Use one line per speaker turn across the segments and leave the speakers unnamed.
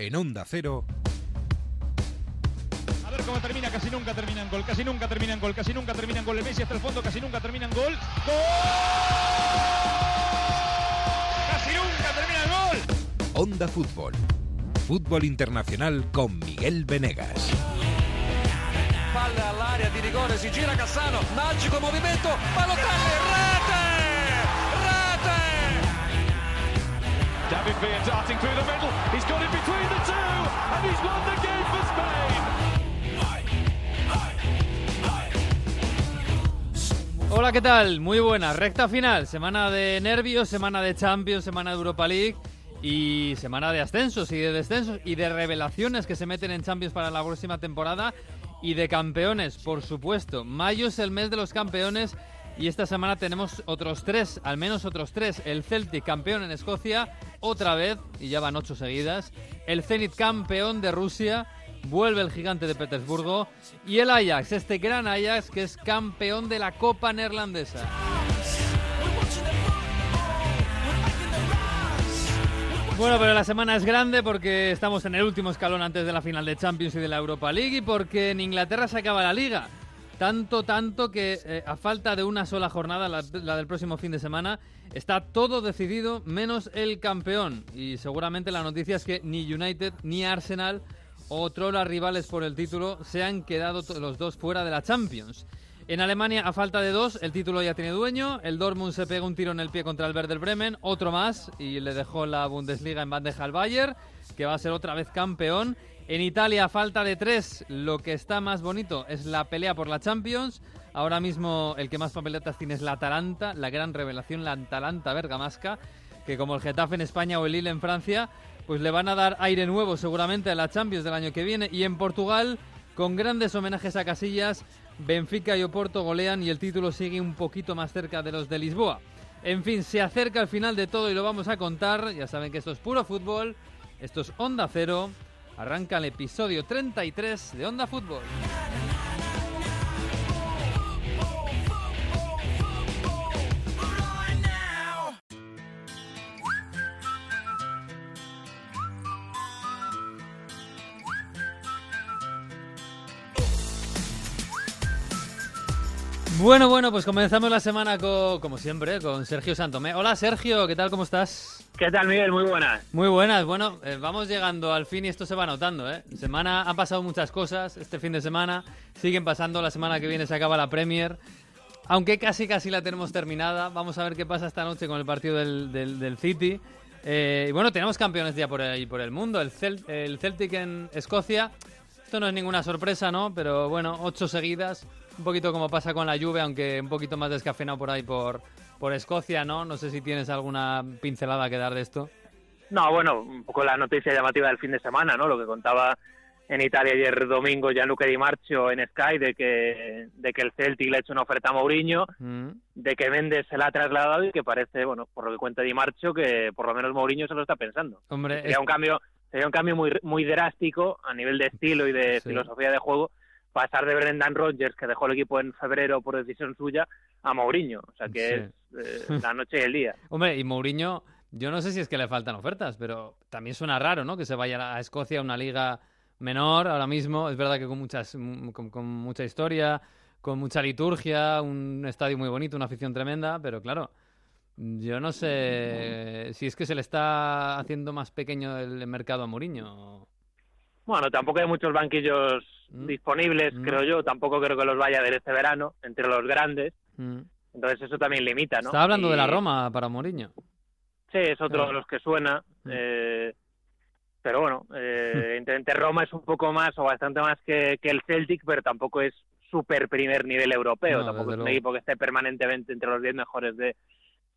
en Onda Cero.
A ver cómo termina, casi nunca termina en gol, casi nunca termina en gol, casi nunca termina en gol. El Messi hasta el fondo, casi nunca termina en gol. ¡Gol! ¡Casi nunca termina en gol!
Onda Fútbol. Fútbol internacional con Miguel Venegas.
Palla all'area di rigore, si gira Cassano, magico movimento, Balotelli,
He's got it between the two, and he's won the game for Spain.
Hola, ¿qué tal? Muy buena. Recta final. Semana de nervios, semana de Champions, semana de Europa League y semana de ascensos y de descensos y de revelaciones que se meten en Champions para la próxima temporada y de campeones, por supuesto. Mayo es el mes de los campeones y esta semana tenemos otros tres, al menos otros tres. El Celtic campeón en Escocia, otra vez, y ya van ocho seguidas. El Zenit campeón de Rusia, vuelve el gigante de Petersburgo. Y el Ajax, este gran Ajax que es campeón de la Copa Neerlandesa. Bueno, pero la semana es grande porque estamos en el último escalón antes de la final de Champions y de la Europa League y porque en Inglaterra se acaba la liga. Tanto, tanto que eh, a falta de una sola jornada, la, del próximo fin de semana, está todo decidido menos el campeón. Y seguramente la noticia es que ni United ni Arsenal, otros rivales por el título, se han quedado los dos fuera de la Champions. En Alemania, a falta de dos, el título ya tiene dueño. El Dortmund se pega un tiro en el pie contra el Werder Bremen, otro más, y le dejó la Bundesliga en bandeja al Bayern, que va a ser otra vez campeón. En Italia, falta de tres, lo que está más bonito es la pelea por la Champions. Ahora mismo el que más papeletas tiene es la Atalanta, la gran revelación, la Atalanta bergamasca, que como el Getafe en España o el Lille en Francia, pues le van a dar aire nuevo seguramente a la Champions del año que viene. Y en Portugal, con grandes homenajes a Casillas, Benfica y Oporto golean y el título sigue un poquito más cerca de los de Lisboa. En fin, se acerca el final de todo y lo vamos a contar. Ya saben que esto es puro fútbol, esto es Onda Cero. Arranca el episodio 33 de Onda Fútbol. Bueno, bueno, pues comenzamos la semana con, como siempre, con Sergio Santomé. Hola Sergio, ¿qué tal? ¿Cómo estás?
¿Qué tal, Miguel? Muy buenas.
Muy buenas, bueno, eh, vamos llegando al fin y esto se va notando, ¿eh? Semana, han pasado muchas cosas este fin de semana, siguen pasando, la semana que viene se acaba la Premier, aunque casi casi la tenemos terminada, vamos a ver qué pasa esta noche con el partido del, del- City. Eh, y bueno, tenemos campeones ya por ahí por el mundo, el, el Celtic en Escocia, esto no es ninguna sorpresa, ¿no? Pero bueno, ocho seguidas, un poquito como pasa con la Juve, aunque un poquito más descafeinado por ahí por, por Escocia, ¿no? No sé si tienes alguna pincelada que dar de esto.
No, bueno, un poco la noticia llamativa del fin de semana, ¿no? Lo que contaba en Italia ayer domingo Gianluca Di Marcio en Sky de que, de que el Celtic le ha hecho una oferta a Mourinho,
Mm.
de que Méndez se la ha trasladado y que parece, bueno, por lo que cuenta Di Marcio, que por lo menos Mourinho se lo está pensando.
Hombre,
Sería un cambio, sería un cambio muy, muy drástico a nivel de estilo y de
Sí.
filosofía de juego pasar de Brendan Rodgers, que dejó el equipo en febrero por decisión suya, a Mourinho. O sea que
Sí.
es eh, la noche y el día.
hombre, y Mourinho, yo no sé si es que le faltan ofertas, pero también suena raro, ¿no? Que se vaya a Escocia, a una liga menor ahora mismo. Es verdad que con, muchas, con, con mucha historia, con mucha liturgia, un estadio muy bonito, una afición tremenda, pero claro, yo no sé si es que se le está haciendo más pequeño el mercado a Mourinho.
Bueno, tampoco hay muchos banquillos
Mm.
disponibles,
Mm.
creo yo. Tampoco creo que los vaya a ver este verano entre los grandes.
Mm.
Entonces eso también limita, ¿no?
Estaba hablando de la Roma para Mourinho.
Sí, es otro
Claro.
de los que suena. Eh, pero bueno, eh, Roma es un poco más o bastante más que, que el Celtic, pero tampoco es super primer nivel europeo.
No,
tampoco es un
luego.
equipo que esté permanentemente entre los 10 mejores de,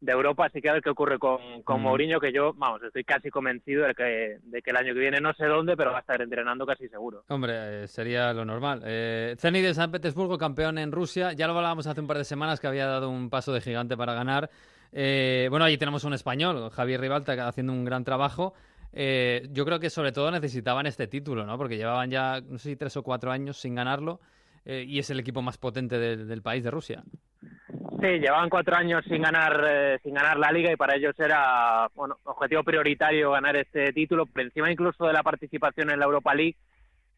de Europa. Así que a ver qué ocurre con, con
Mm.
Mourinho, que yo, vamos, estoy casi convencido de que, de que el año que viene no sé dónde, pero va a estar entrenando casi seguro.
Hombre, eh, sería lo normal. Eh, Zenit de San Petersburgo, campeón en Rusia. Ya lo hablábamos hace un par de semanas que había dado un paso de gigante para ganar. Eh, bueno, ahí tenemos un español, Javier Ribalta, que haciendo un gran trabajo. Eh, yo creo que sobre todo necesitaban este título, ¿no? Porque llevaban ya, no sé si tres o cuatro años sin ganarlo. eh, y es el equipo más potente del país, de Rusia.
Sí, llevaban cuatro años sin ganar eh, sin ganar la liga y para ellos era bueno objetivo prioritario ganar este título, por encima incluso de la participación en la Europa League,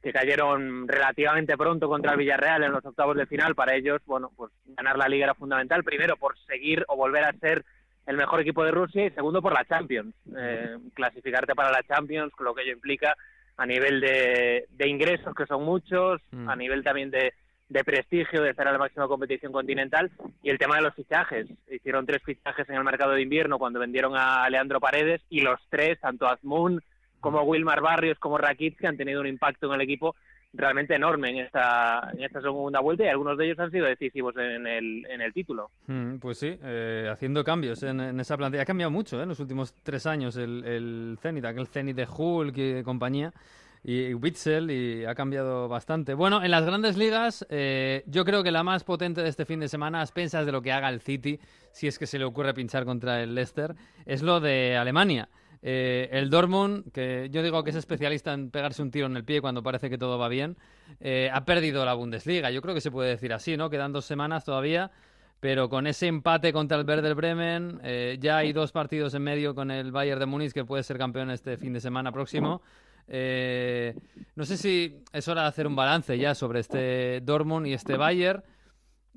que cayeron relativamente pronto contra el Villarreal en los octavos de final. Para ellos, bueno, pues ganar la liga era fundamental, primero por seguir o volver a ser el mejor equipo de Rusia y segundo por la Champions, eh, clasificarte para la Champions, con lo que ello implica a nivel de, de ingresos, que son muchos,
Mm.
a nivel también de, de prestigio, de estar en la máxima competición continental, y el tema de los fichajes. Hicieron tres fichajes en el mercado de invierno cuando vendieron a Leandro Paredes, y los tres, tanto Azmoun como Wilmar Barrios como Rakitski, han tenido un impacto en el equipo realmente enorme en esta, en esta segunda vuelta, y algunos de ellos han sido decisivos en el, en el título.
Mm, pues sí, eh, haciendo cambios en, en esa plantilla. Ha cambiado mucho ¿eh? en los últimos tres años el, el Zenit, aquel Zenit de Hulk y compañía, y Witzel, y ha cambiado bastante. Bueno, en las grandes ligas, eh, yo creo que la más potente de este fin de semana, a expensas de lo que haga el City, si es que se le ocurre pinchar contra el Leicester, es lo de Alemania. Eh, el Dortmund, que yo digo que es especialista en pegarse un tiro en el pie cuando parece que todo va bien, eh, ha perdido la Bundesliga. Yo creo que se puede decir así, ¿no? Quedan dos semanas todavía, pero con ese empate contra el Werder Bremen, eh, ya hay dos partidos en medio con el Bayern de Múnich que puede ser campeón este fin de semana próximo. Eh, no sé si es hora de hacer un balance ya sobre este Dortmund y este Bayern.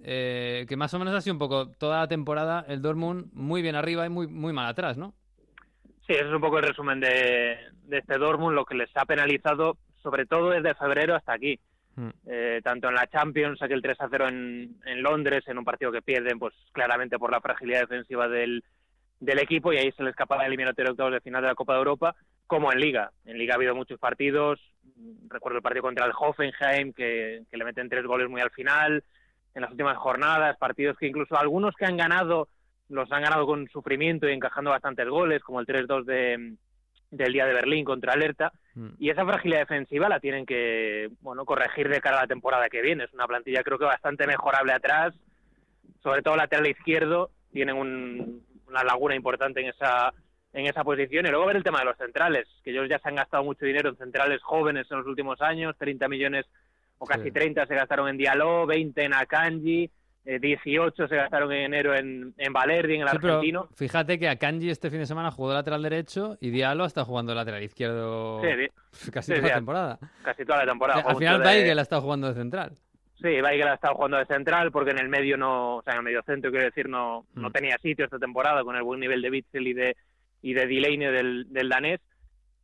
eh, que más o menos ha sido un poco toda la temporada el Dortmund muy bien arriba y muy, muy mal atrás, ¿no?
Sí, ese es un poco el resumen de, de este Dortmund, lo que les ha penalizado, sobre todo desde febrero hasta aquí.
Mm.
Eh, tanto en la Champions, aquel 3 a 0 en, en Londres, en un partido que pierden, pues claramente por la fragilidad defensiva del, del equipo, y ahí se le escapa la eliminatoria de octavos de final de la Copa de Europa, como en Liga. En Liga ha habido muchos partidos, recuerdo el partido contra el Hoffenheim, que, que le meten tres goles muy al final, en las últimas jornadas, partidos que incluso algunos que han ganado los han ganado con sufrimiento y encajando bastantes goles, como el 3-2 de, del día de Berlín contra Alerta.
Mm.
Y esa fragilidad defensiva la tienen que bueno corregir de cara a la temporada que viene. Es una plantilla creo que bastante mejorable atrás, sobre todo lateral izquierdo. Tienen un- una laguna importante en esa en esa posición. Y luego ver el tema de los centrales, que ellos ya se han gastado mucho dinero en centrales jóvenes en los últimos años, 30 millones o casi
Sí.
30 se gastaron en Diallo, 20 en Akanji, eh, 18 se gastaron en enero en, en Valerdi, en el
Sí, pero
argentino.
fíjate que Akanji este fin de semana jugó de lateral derecho y Diallo está jugando de lateral izquierdo
Sí,
casi toda la temporada.
casi toda la temporada.
Al final
mucho de-
Weigel ha estado jugando de central.
Sí, Weigel ha estado jugando de central porque en el medio no, o sea, en el medio centro quiero decir no, no
Mm.
tenía sitio esta temporada con el buen nivel de Bitzel y de y de Delaney del, del danés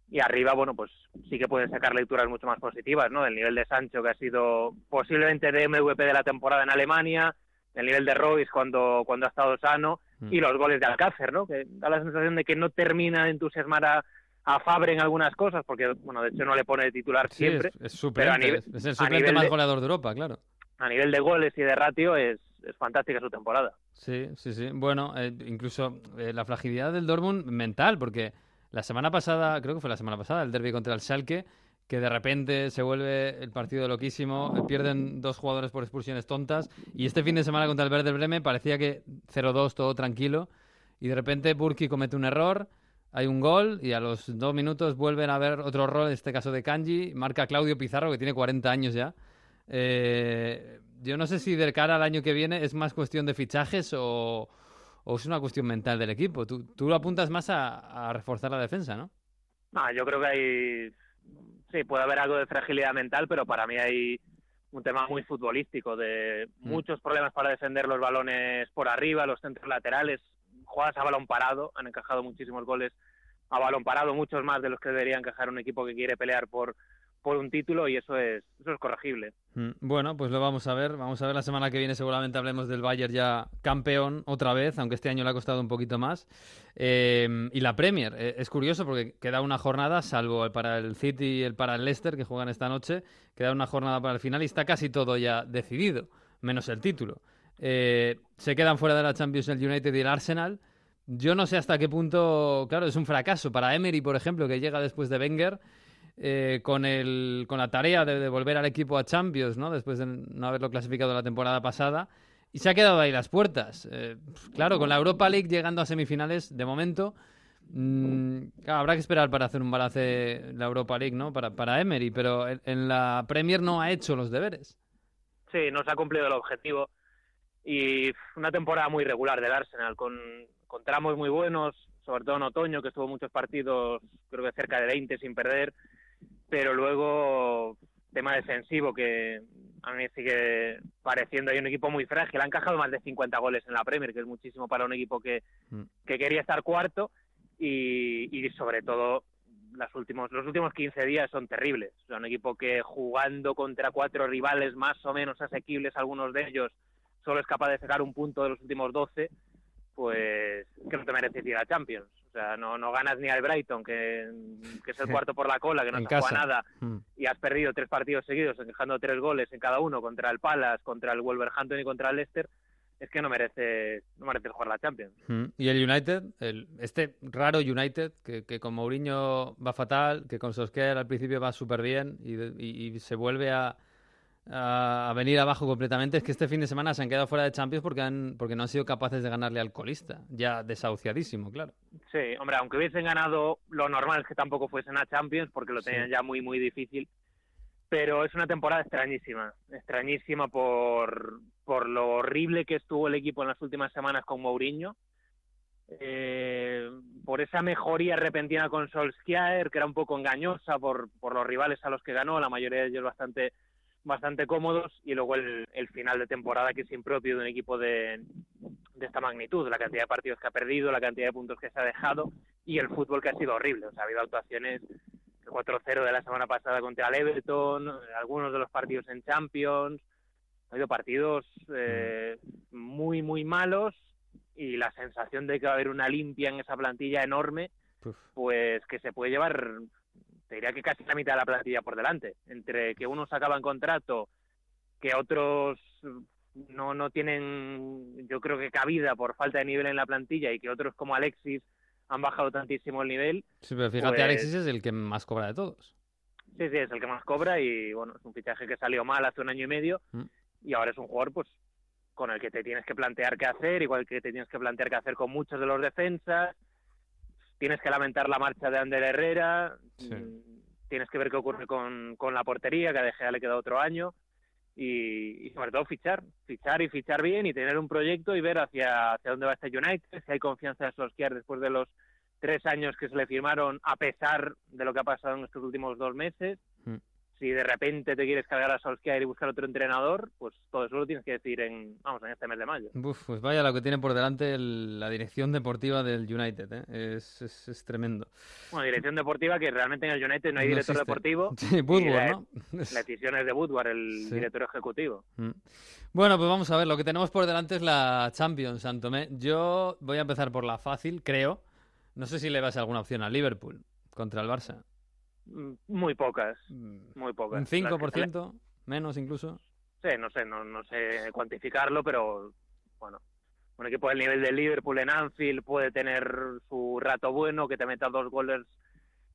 y arriba bueno pues sí que pueden sacar lecturas mucho más positivas, ¿no? Del nivel de Sancho que ha sido posiblemente de MVP de la temporada en Alemania, el nivel de Royce cuando cuando ha estado sano
Mm.
y los goles de Alcácer, ¿no? Que da la sensación de que no termina de entusiasmar a a Fabre en algunas cosas, porque, bueno, de hecho no le pone de titular
Sí,
siempre,
es, es suplente,
pero a nivel-
es- el suplente más
de-
goleador de Europa, claro.
a nivel de goles y de ratio es, es fantástica su temporada.
Sí, sí, sí. Bueno, eh, incluso eh, la fragilidad del Dortmund mental, porque la semana pasada, creo que fue la semana pasada, el derby contra el Schalke, que de repente se vuelve el partido loquísimo, eh, pierden dos jugadores por expulsiones tontas, y este fin de semana contra el Werder Bremen parecía que 0-2, todo tranquilo, y de repente Burki comete un error, hay un gol, y a los dos minutos vuelven a ver otro error, en este caso de Kanji, marca Claudio Pizarro, que tiene 40 años ya. Eh, yo no sé si de cara al año que viene es más cuestión de fichajes o, o es una cuestión mental del equipo. Tú, tú lo apuntas más a, a reforzar la defensa, ¿no?
No, yo creo que hay, sí, puede haber algo de fragilidad mental, pero para mí hay un tema muy futbolístico, de
Mm.
muchos problemas para defender los balones por arriba, los centros laterales, jugadas a balón parado, han encajado muchísimos goles a balón parado, muchos más de los que debería encajar un equipo que quiere pelear por, por un título y eso es, eso es corregible.
Mm, Bueno, pues lo vamos a ver. Vamos a ver la semana que viene. Seguramente hablemos del Bayern ya campeón otra vez, aunque este año le ha costado un poquito más. Eh, y la Premier. eh, es curioso porque queda una jornada, salvo para el City y el para el Leicester, que juegan esta noche. Queda una jornada para el final y está casi todo ya decidido, menos el título. Eh, se quedan fuera de la Champions el United y el Arsenal. Yo no sé hasta qué punto, claro, es un fracaso para Emery, por ejemplo, que llega después de Wenger eh, con, el, con la tarea de, de volver al equipo a Champions, ¿no? Después de no haberlo clasificado la temporada pasada. Y se ha quedado ahí las puertas. Eh, claro, con la Europa League llegando a semifinales, de momento, mm, claro, habrá que esperar para hacer un balance la Europa League, ¿no? Para, para Emery, pero en, en la Premier no ha hecho los deberes.
Sí, no se ha cumplido el objetivo. y una temporada muy regular del Arsenal, con, con tramos muy buenos, sobre todo en otoño, que estuvo muchos partidos, creo que cerca de 20 sin perder, pero luego tema defensivo que a mí sigue pareciendo hay un equipo muy frágil. Han encajado más de 50 goles en la Premier, que es muchísimo para un equipo que,
Mm.
que quería estar cuarto y, y sobre todo las últimos, los últimos 15 días son terribles. O sea, un equipo que jugando contra cuatro rivales más o menos asequibles, algunos de ellos, solo es capaz de sacar un punto de los últimos 12, pues que no te mereces ir a Champions. O sea, no, no ganas ni al Brighton, que, que es el cuarto por la cola, que no se juega nada,
Mm.
y has perdido tres partidos seguidos, encajando tres goles en cada uno contra el Palace, contra el Wolverhampton y contra el Leicester, es que no mereces, no mereces jugar la Champions.
Mm. Y el United, el, este raro United, que, que con Mourinho va fatal, que con Solskjaer al principio va súper bien y, de- y- y se vuelve a, a, venir abajo completamente, es que este fin de semana se han quedado fuera de Champions porque, han, porque no han sido capaces de ganarle al colista, ya desahuciadísimo, claro.
Sí, hombre, aunque hubiesen ganado, lo normal es que tampoco fuesen a Champions porque lo
Sí.
tenían ya muy, muy difícil. Pero es una temporada extrañísima, extrañísima por, por lo horrible que estuvo el equipo en las últimas semanas con Mourinho, eh, por esa mejoría repentina con Solskjaer, que era un poco engañosa por, por los rivales a los que ganó, la mayoría de ellos bastante bastante cómodos, y luego el, el final de temporada que es impropio de un equipo de, de esta magnitud, la cantidad de partidos que ha perdido, la cantidad de puntos que se ha dejado y el fútbol que ha sido horrible. O sea, ha habido actuaciones, el 4-0 de la semana pasada contra el Everton, algunos de los partidos en Champions, ha habido partidos eh, muy, muy malos y la sensación de que va a haber una limpia en esa plantilla enorme, pues que se puede llevar, te diría que casi la mitad de la plantilla por delante, entre que unos acaban contrato, que otros no, no tienen, yo creo que cabida por falta de nivel en la plantilla y que otros como Alexis han bajado tantísimo el nivel.
Sí, pero fíjate,
Pues-
Alexis es el que más cobra de todos.
Sí, sí, es el que más cobra y bueno, es un fichaje que salió mal hace un año y medio
Mm.
y ahora es un jugador pues con el que te tienes que plantear qué hacer, igual que te tienes que plantear qué hacer con muchos de los defensas. Tienes que lamentar la marcha de Ander Herrera,
Sí.
mm, tienes que ver qué ocurre con, con la portería, que a De Gea le queda otro año y, y sobre todo fichar, fichar y fichar bien y tener un proyecto y ver hacia, hacia dónde va este United, si hay confianza en Solskjaer después de los tres años que se le firmaron a pesar de lo que ha pasado en estos últimos dos meses.
Mm.
Si de repente te quieres cargar a Solskjaer y buscar otro entrenador, pues todo eso lo tienes que decir en, vamos, en este mes de mayo.
Uf, pues vaya lo que tiene por delante el- la dirección deportiva del United, ¿eh? es, es, es tremendo.
Bueno, dirección deportiva que realmente en el United no hay
No
director
existe.
deportivo,
Sí, Woodward, ¿no?
La decisión es de Woodward, el
Sí.
director ejecutivo.
Mm. Bueno, pues vamos a ver, lo que tenemos por delante es la Champions, Santomé. Yo voy a empezar por la fácil, creo. No sé si le vas alguna opción al Liverpool contra el Barça.
Mm, Muy pocas,
Mm,
muy pocas.
¿Un
Las que se le-
5%? ¿Menos incluso?
Sí, no sé, no, no sé cuantificarlo, pero bueno, un equipo del nivel del Liverpool en Anfield puede tener su rato bueno, que te meta dos goles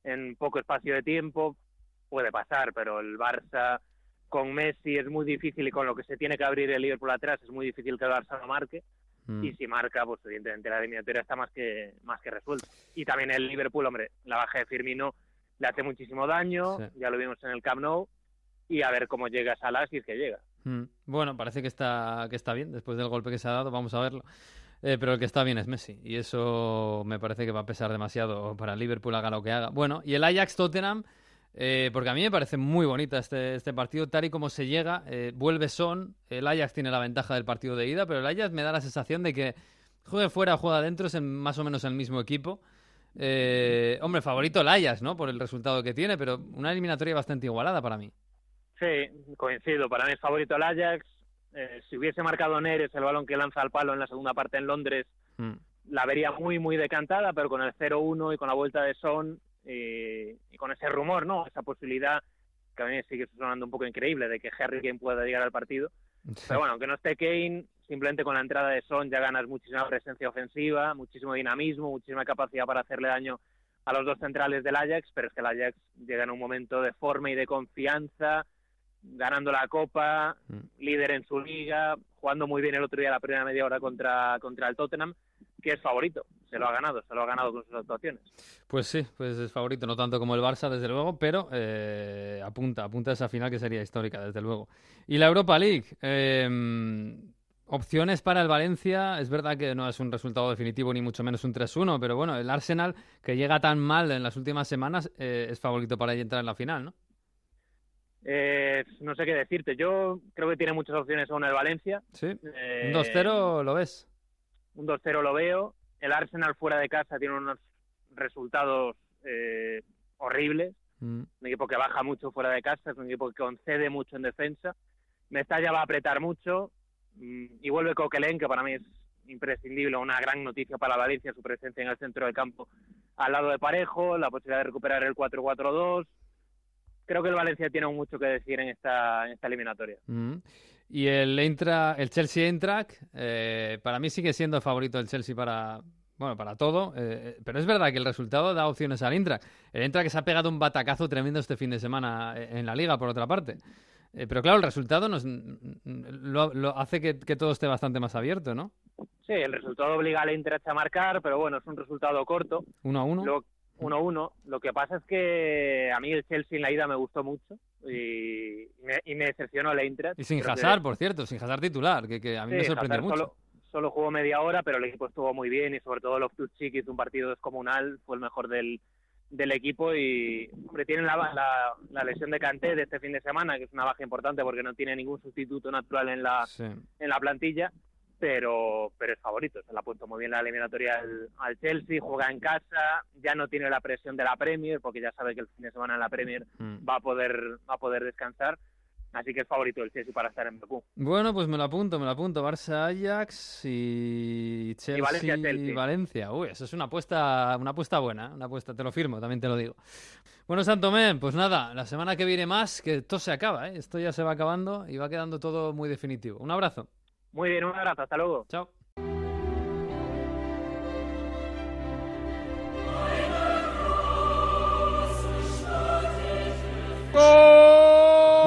en poco espacio de tiempo, puede pasar, pero el Barça con Messi es muy difícil y con lo que se tiene que abrir el Liverpool atrás es muy difícil que el Barça lo marque
Mm.
y si marca, pues evidentemente la eliminatoria está más que más que resuelta. Y también el Liverpool, hombre, la baja de Firmino le hace muchísimo daño,
Sí.
ya lo vimos en el Camp Nou y a ver cómo llega Salah si es que llega.
Mm. Bueno, parece que está, que está bien después del golpe que se ha dado, vamos a verlo. Eh, pero el que está bien es Messi y eso me parece que va a pesar demasiado para Liverpool, haga lo que haga. Bueno, y el Ajax-Tottenham, eh, porque a mí me parece muy bonita este, este partido, tal y como se llega, eh, vuelve Son, el Ajax tiene la ventaja del partido de ida, pero el Ajax me da la sensación de que juegue fuera juega adentro, es en más o menos el mismo equipo. Eh, hombre, favorito el Ajax, ¿no? Por el resultado que tiene, pero una eliminatoria bastante igualada para mí.
Sí, coincido. Para mí es favorito el Ajax. Eh, si hubiese marcado Neres el balón que lanza al palo en la segunda parte en Londres,
Mm.
la vería muy, muy decantada, pero con el 0-1 y con la vuelta de Son y, y con ese rumor, ¿no? Esa posibilidad que a mí sigue sonando un poco increíble de que Harry Kane pueda llegar al partido. Pero bueno, aunque no esté Kane, simplemente con la entrada de Son ya ganas muchísima presencia ofensiva, muchísimo dinamismo, muchísima capacidad para hacerle daño a los dos centrales del Ajax, pero es que el Ajax llega en un momento de forma y de confianza, ganando la Copa,
Mm.
líder en su liga, jugando muy bien el otro día la primera media hora contra, contra el Tottenham, que es favorito, se lo ha ganado, se lo ha ganado con sus actuaciones.
Pues sí, pues es favorito, no tanto como el Barça, desde luego, pero eh, apunta, apunta a esa final que sería histórica, desde luego. Y la Europa League, eh, Opciones para el Valencia, es verdad que no es un resultado definitivo ni mucho menos un 3-1, pero bueno, el Arsenal que llega tan mal en las últimas semanas eh, es favorito para entrar en la final, ¿no?
Eh, no sé qué decirte. Yo creo que tiene muchas opciones aún el Valencia.
Sí.
Eh,
un 2-0 lo ves.
Un 2-0 lo veo. El Arsenal fuera de casa tiene unos resultados eh, horribles.
Mm.
Un equipo que baja mucho fuera de casa, es un equipo que concede mucho en defensa. Mestalla va a apretar mucho mm, y vuelve Coquelin, que para mí es imprescindible, una gran noticia para Valencia, su presencia en el centro del campo al lado de Parejo, la posibilidad de recuperar el 4-4-2. Creo que el Valencia tiene mucho que decir en esta, en esta eliminatoria.
Mm. Y el, Eintra, el Chelsea Eintracht, eh, para mí sigue siendo favorito el Chelsea para, bueno, para todo, eh, pero es verdad que el resultado da opciones al Eintracht. El Eintracht se ha pegado un batacazo tremendo este fin de semana en la liga, por otra parte. Eh, pero claro, el resultado nos, lo, lo hace que, que, todo esté bastante más abierto, ¿no?
Sí, el resultado obliga al Eintracht a marcar, pero bueno, es un resultado corto.
¿Uno a uno?
Lo, 1-1. Lo que pasa es que a mí el Chelsea en la ida me gustó mucho y me, y me decepcionó el Eintracht.
Y sin Hazard, por cierto, sin Hazard titular, que, que a mí
sí,
me sorprendió mucho.
Solo, solo, jugó media hora, pero el equipo estuvo muy bien y sobre todo Loftus-Cheek hizo un partido descomunal, fue el mejor del, del equipo y hombre, tienen la, la, la, lesión de Kanté de este fin de semana, que es una baja importante porque no tiene ningún sustituto natural en la,
sí.
en la plantilla pero pero es favorito, se le ha puesto muy bien la eliminatoria al, al, Chelsea, juega en casa, ya no tiene la presión de la Premier, porque ya sabe que el fin de semana en la Premier
Mm.
va a poder va a poder descansar, así que es favorito el Chelsea para estar en Bakú.
Bueno, pues me lo apunto, me lo apunto, Barça Ajax y Chelsea
Y Valencia, Chelsea.
Valencia. Uy, eso es una apuesta, una apuesta buena, una apuesta, te lo firmo, también te lo digo. Bueno, Santomé, pues nada, la semana que viene más, que esto se acaba, ¿eh? esto ya se va acabando y va quedando todo muy definitivo. Un abrazo.
Muy bien, un abrazo, hasta luego.
Chao.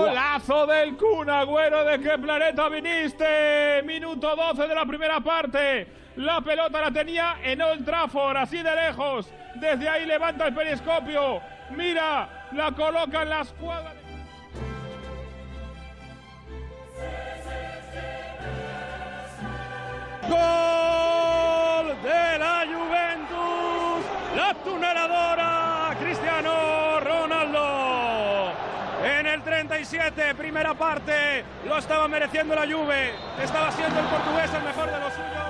Golazo del Kun Agüero, ¿de qué planeta viniste? Minuto 12 de la primera parte. La pelota la tenía en Old Trafford, así de lejos. Desde ahí levanta el periscopio. Mira, la coloca en la escuadra. Gol de la Juventus, la tuneladora Cristiano Ronaldo. En el 37, primera parte, lo estaba mereciendo la Juve. Estaba siendo el portugués el mejor de los suyos.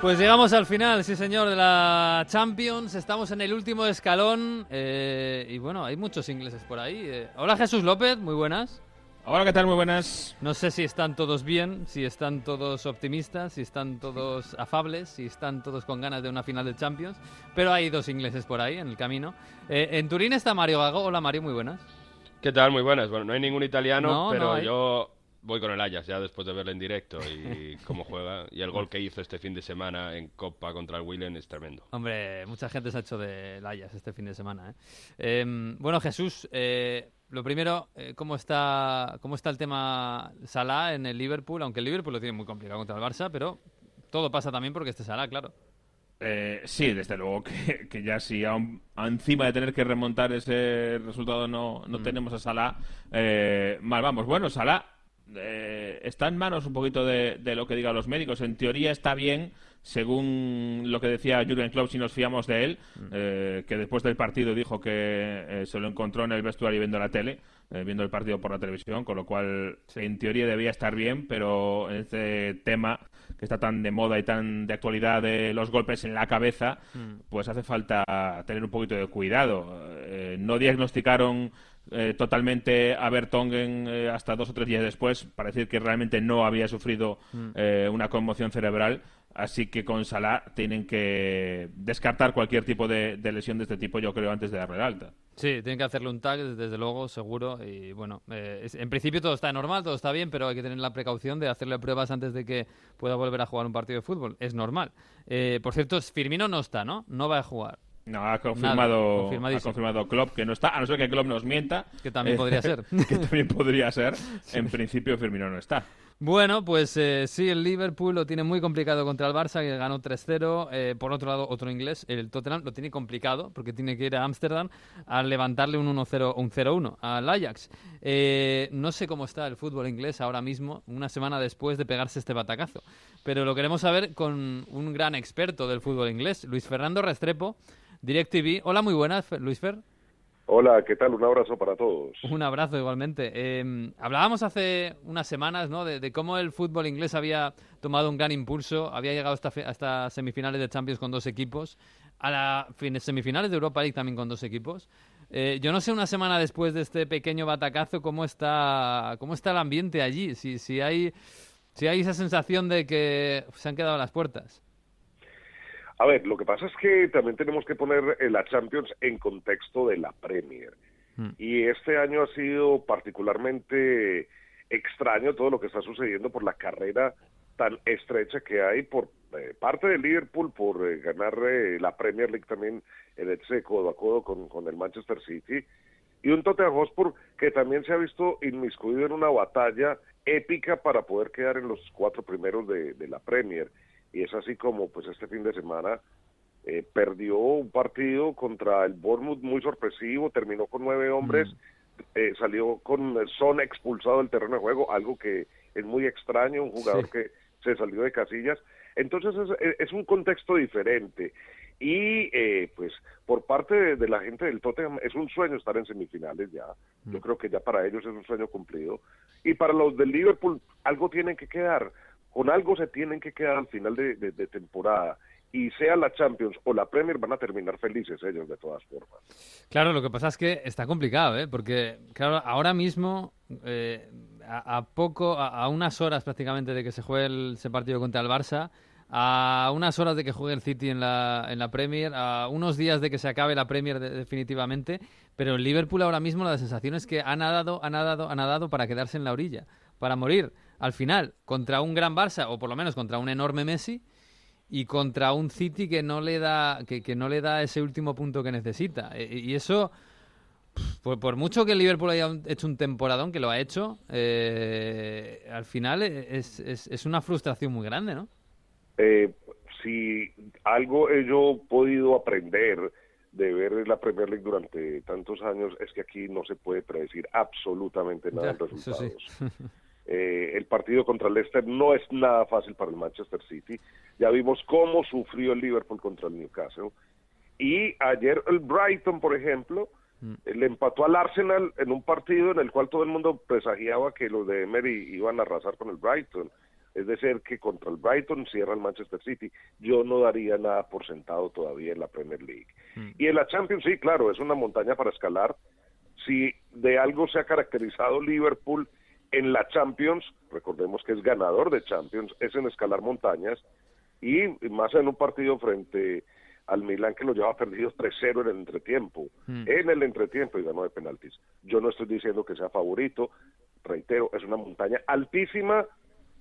Pues llegamos al final, sí señor, de la Champions. Estamos en el último escalón. Eh, y bueno, hay muchos ingleses por ahí. Eh, hola Jesús López, muy buenas.
Hola, ¿qué tal? Muy buenas.
No sé si están todos bien, si están todos optimistas, si están todos afables, si están todos con ganas de una final de Champions. Pero hay dos ingleses por ahí en el camino. Eh, en Turín está Mario Gago. Hola Mario, muy buenas.
¿Qué tal? Muy buenas. Bueno, no hay ningún italiano,
No,
pero
no hay.
yo voy con el Ajax ya después de verlo en directo y cómo juega. Y el gol que hizo este fin de semana en Copa contra el Willen es tremendo.
Hombre, mucha gente se ha hecho de Layas este fin de semana. ¿eh? Eh, bueno, Jesús, eh, lo primero, eh, ¿cómo, está, ¿cómo está el tema Salah en el Liverpool? Aunque el Liverpool lo tiene muy complicado contra el Barça, pero todo pasa también porque este Salah, claro.
Eh, sí, desde luego que, que ya si aún, encima de tener que remontar ese resultado no, no
Mm.
tenemos a Salah, eh, mal vamos. Bueno, Salah eh, está en manos un poquito de, de lo que digan los médicos. En teoría está bien, según lo que decía Jürgen Klopp, si nos fiamos de él,
Mm.
eh, que después del partido dijo que eh, se lo encontró en el vestuario viendo la tele, viendo el partido por la televisión, con lo cual en teoría debía estar bien, pero en este tema que está tan de moda y tan de actualidad de los golpes en la cabeza,
Mm.
pues hace falta tener un poquito de cuidado. No diagnosticaron eh, totalmente a Bertongen eh, hasta dos o tres días después para decir que realmente no había sufrido
Mm.
eh, una conmoción cerebral. Así que con Salah tienen que descartar cualquier tipo de, de lesión de este tipo, yo creo, antes de darle el alta.
Sí, tienen que hacerle un tag, desde luego, seguro. Y bueno, es- en principio todo está normal, todo está bien, pero hay que tener la precaución de hacerle pruebas antes de que pueda volver a jugar un partido de fútbol. Es normal. Por cierto, Firmino no está, ¿no? No va a jugar.
No, ha confirmado, ha confirmado Klopp que no está, a no ser que Klopp nos mienta.
Que también
Eh,
podría ser.
que también podría ser. En principio Firmino no está.
Bueno, pues eh, sí, el Liverpool lo tiene muy complicado contra el Barça, que ganó 3-0. Eh, por otro lado, otro inglés, el Tottenham, lo tiene complicado porque tiene que ir a Ámsterdam a levantarle un 1-0 un 0-1 al Ajax. Eh, no sé cómo está el fútbol inglés ahora mismo, una semana después de pegarse este batacazo, pero lo queremos saber con un gran experto del fútbol inglés, Luis Fernando Restrepo, DirecTV. Hola, muy buenas, Luis Fer.
Hola, ¿qué tal? Un abrazo para todos.
Un abrazo igualmente. Eh, hablábamos hace unas semanas ¿no? de, cómo el fútbol inglés había tomado un gran impulso, había llegado hasta, hasta semifinales de Champions con dos equipos, a las semifinales de Europa League también con dos equipos. Eh, yo no sé una semana después de este pequeño batacazo cómo está, cómo está el ambiente allí, si, si, hay, si hay esa sensación de que se han quedado las puertas.
A ver, lo que pasa es que también tenemos que poner la Champions en contexto de la Premier. Hmm. Y este año ha sido particularmente extraño todo lo que está sucediendo por la carrera tan estrecha que hay por eh, parte del Liverpool por eh, ganar eh, la Premier League también en ese codo a codo con, con, el Manchester City y un Tottenham Hotspur que también se ha visto inmiscuido en una batalla épica para poder quedar en los cuatro primeros de, de la Premier y es así como pues este fin de semana eh, perdió un partido contra el Bournemouth muy sorpresivo, terminó con nueve hombres, mm. eh, salió con Son expulsado del terreno de juego, algo que es muy extraño, un jugador que se salió de casillas. Entonces es, es un contexto diferente y eh, pues por parte de, la gente del Tottenham es un sueño estar en semifinales ya, yo mm. creo que ya para ellos es un sueño cumplido y para los del Liverpool algo tiene que quedar con algo se tienen que quedar al final de, temporada y sea la Champions o la Premier van a terminar felices ellos de todas formas.
Claro, lo que pasa es que está complicado, ¿eh? porque claro, ahora mismo eh, a, poco, a, unas horas prácticamente de que se juegue ese partido contra el Barça, a unas horas de que juegue el City en la, en la Premier, a unos días de que se acabe la Premier definitivamente, pero el Liverpool ahora mismo la sensación es que ha nadado, ha nadado, ha nadado para quedarse en la orilla, para morir al final contra un gran Barça o por lo menos contra un enorme Messi y contra un City que no le da que, no le da ese último punto que necesita. E, y eso por, mucho que el Liverpool haya hecho un temporadón que lo ha hecho eh, al final es, es, una frustración muy grande no
eh, si algo he yo podido aprender de ver la Premier League durante tantos años es que aquí no se puede predecir absolutamente nada de resultados. Eh, el partido contra el Leicester no es nada fácil para el Manchester City. Ya vimos cómo sufrió el Liverpool contra el Newcastle. Y ayer el Brighton, por ejemplo, mm. le empató al Arsenal en un partido en el cual todo el mundo presagiaba que los de Emery iban a arrasar con el Brighton. Es decir, que contra el Brighton cierra el Manchester City. Yo no daría nada por sentado todavía en la Premier League. Mm. Y en la Champions, sí, claro, es una montaña para escalar. Si de algo se ha caracterizado Liverpool en la Champions, recordemos que es ganador de Champions, es en escalar montañas y más en un partido frente al Milan que lo lleva perdido 3-0 en el entretiempo, hmm. en el entretiempo y ganó de penaltis. Yo no estoy diciendo que sea favorito, reitero, es una montaña altísima,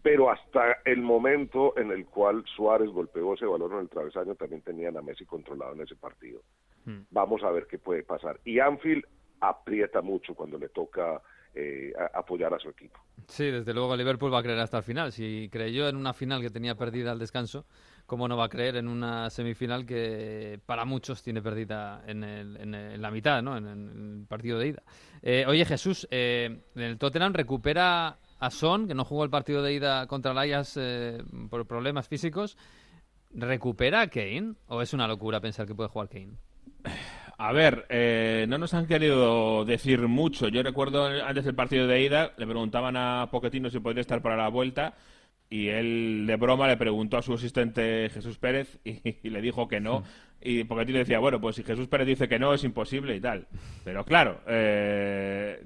pero hasta el momento en el cual Suárez golpeó ese balón en el travesaño también tenían a Messi controlado en ese partido. Hmm. Vamos a ver qué puede pasar. Y Anfield aprieta mucho cuando le toca eh, apoyar a su equipo.
Sí, desde luego Liverpool va a creer hasta el final. Si creyó en una final que tenía perdida al descanso, ¿cómo no va a creer en una semifinal que para muchos tiene perdida en, la mitad, ¿no? en, el partido de ida? Eh, oye, Jesús, eh, el Tottenham recupera a Son, que no jugó el partido de ida contra el Ajax eh, por problemas físicos. ¿Recupera a Kane? ¿O es una locura pensar que puede jugar Kane?
A ver, eh, no nos han querido decir mucho. Yo recuerdo antes del partido de ida, le preguntaban a Poquetino si podría estar para la vuelta y él de broma le preguntó a su asistente Jesús Pérez y, le dijo que no. Y Poquetino decía, bueno, pues si Jesús Pérez dice que no, es imposible y tal. Pero claro, eh,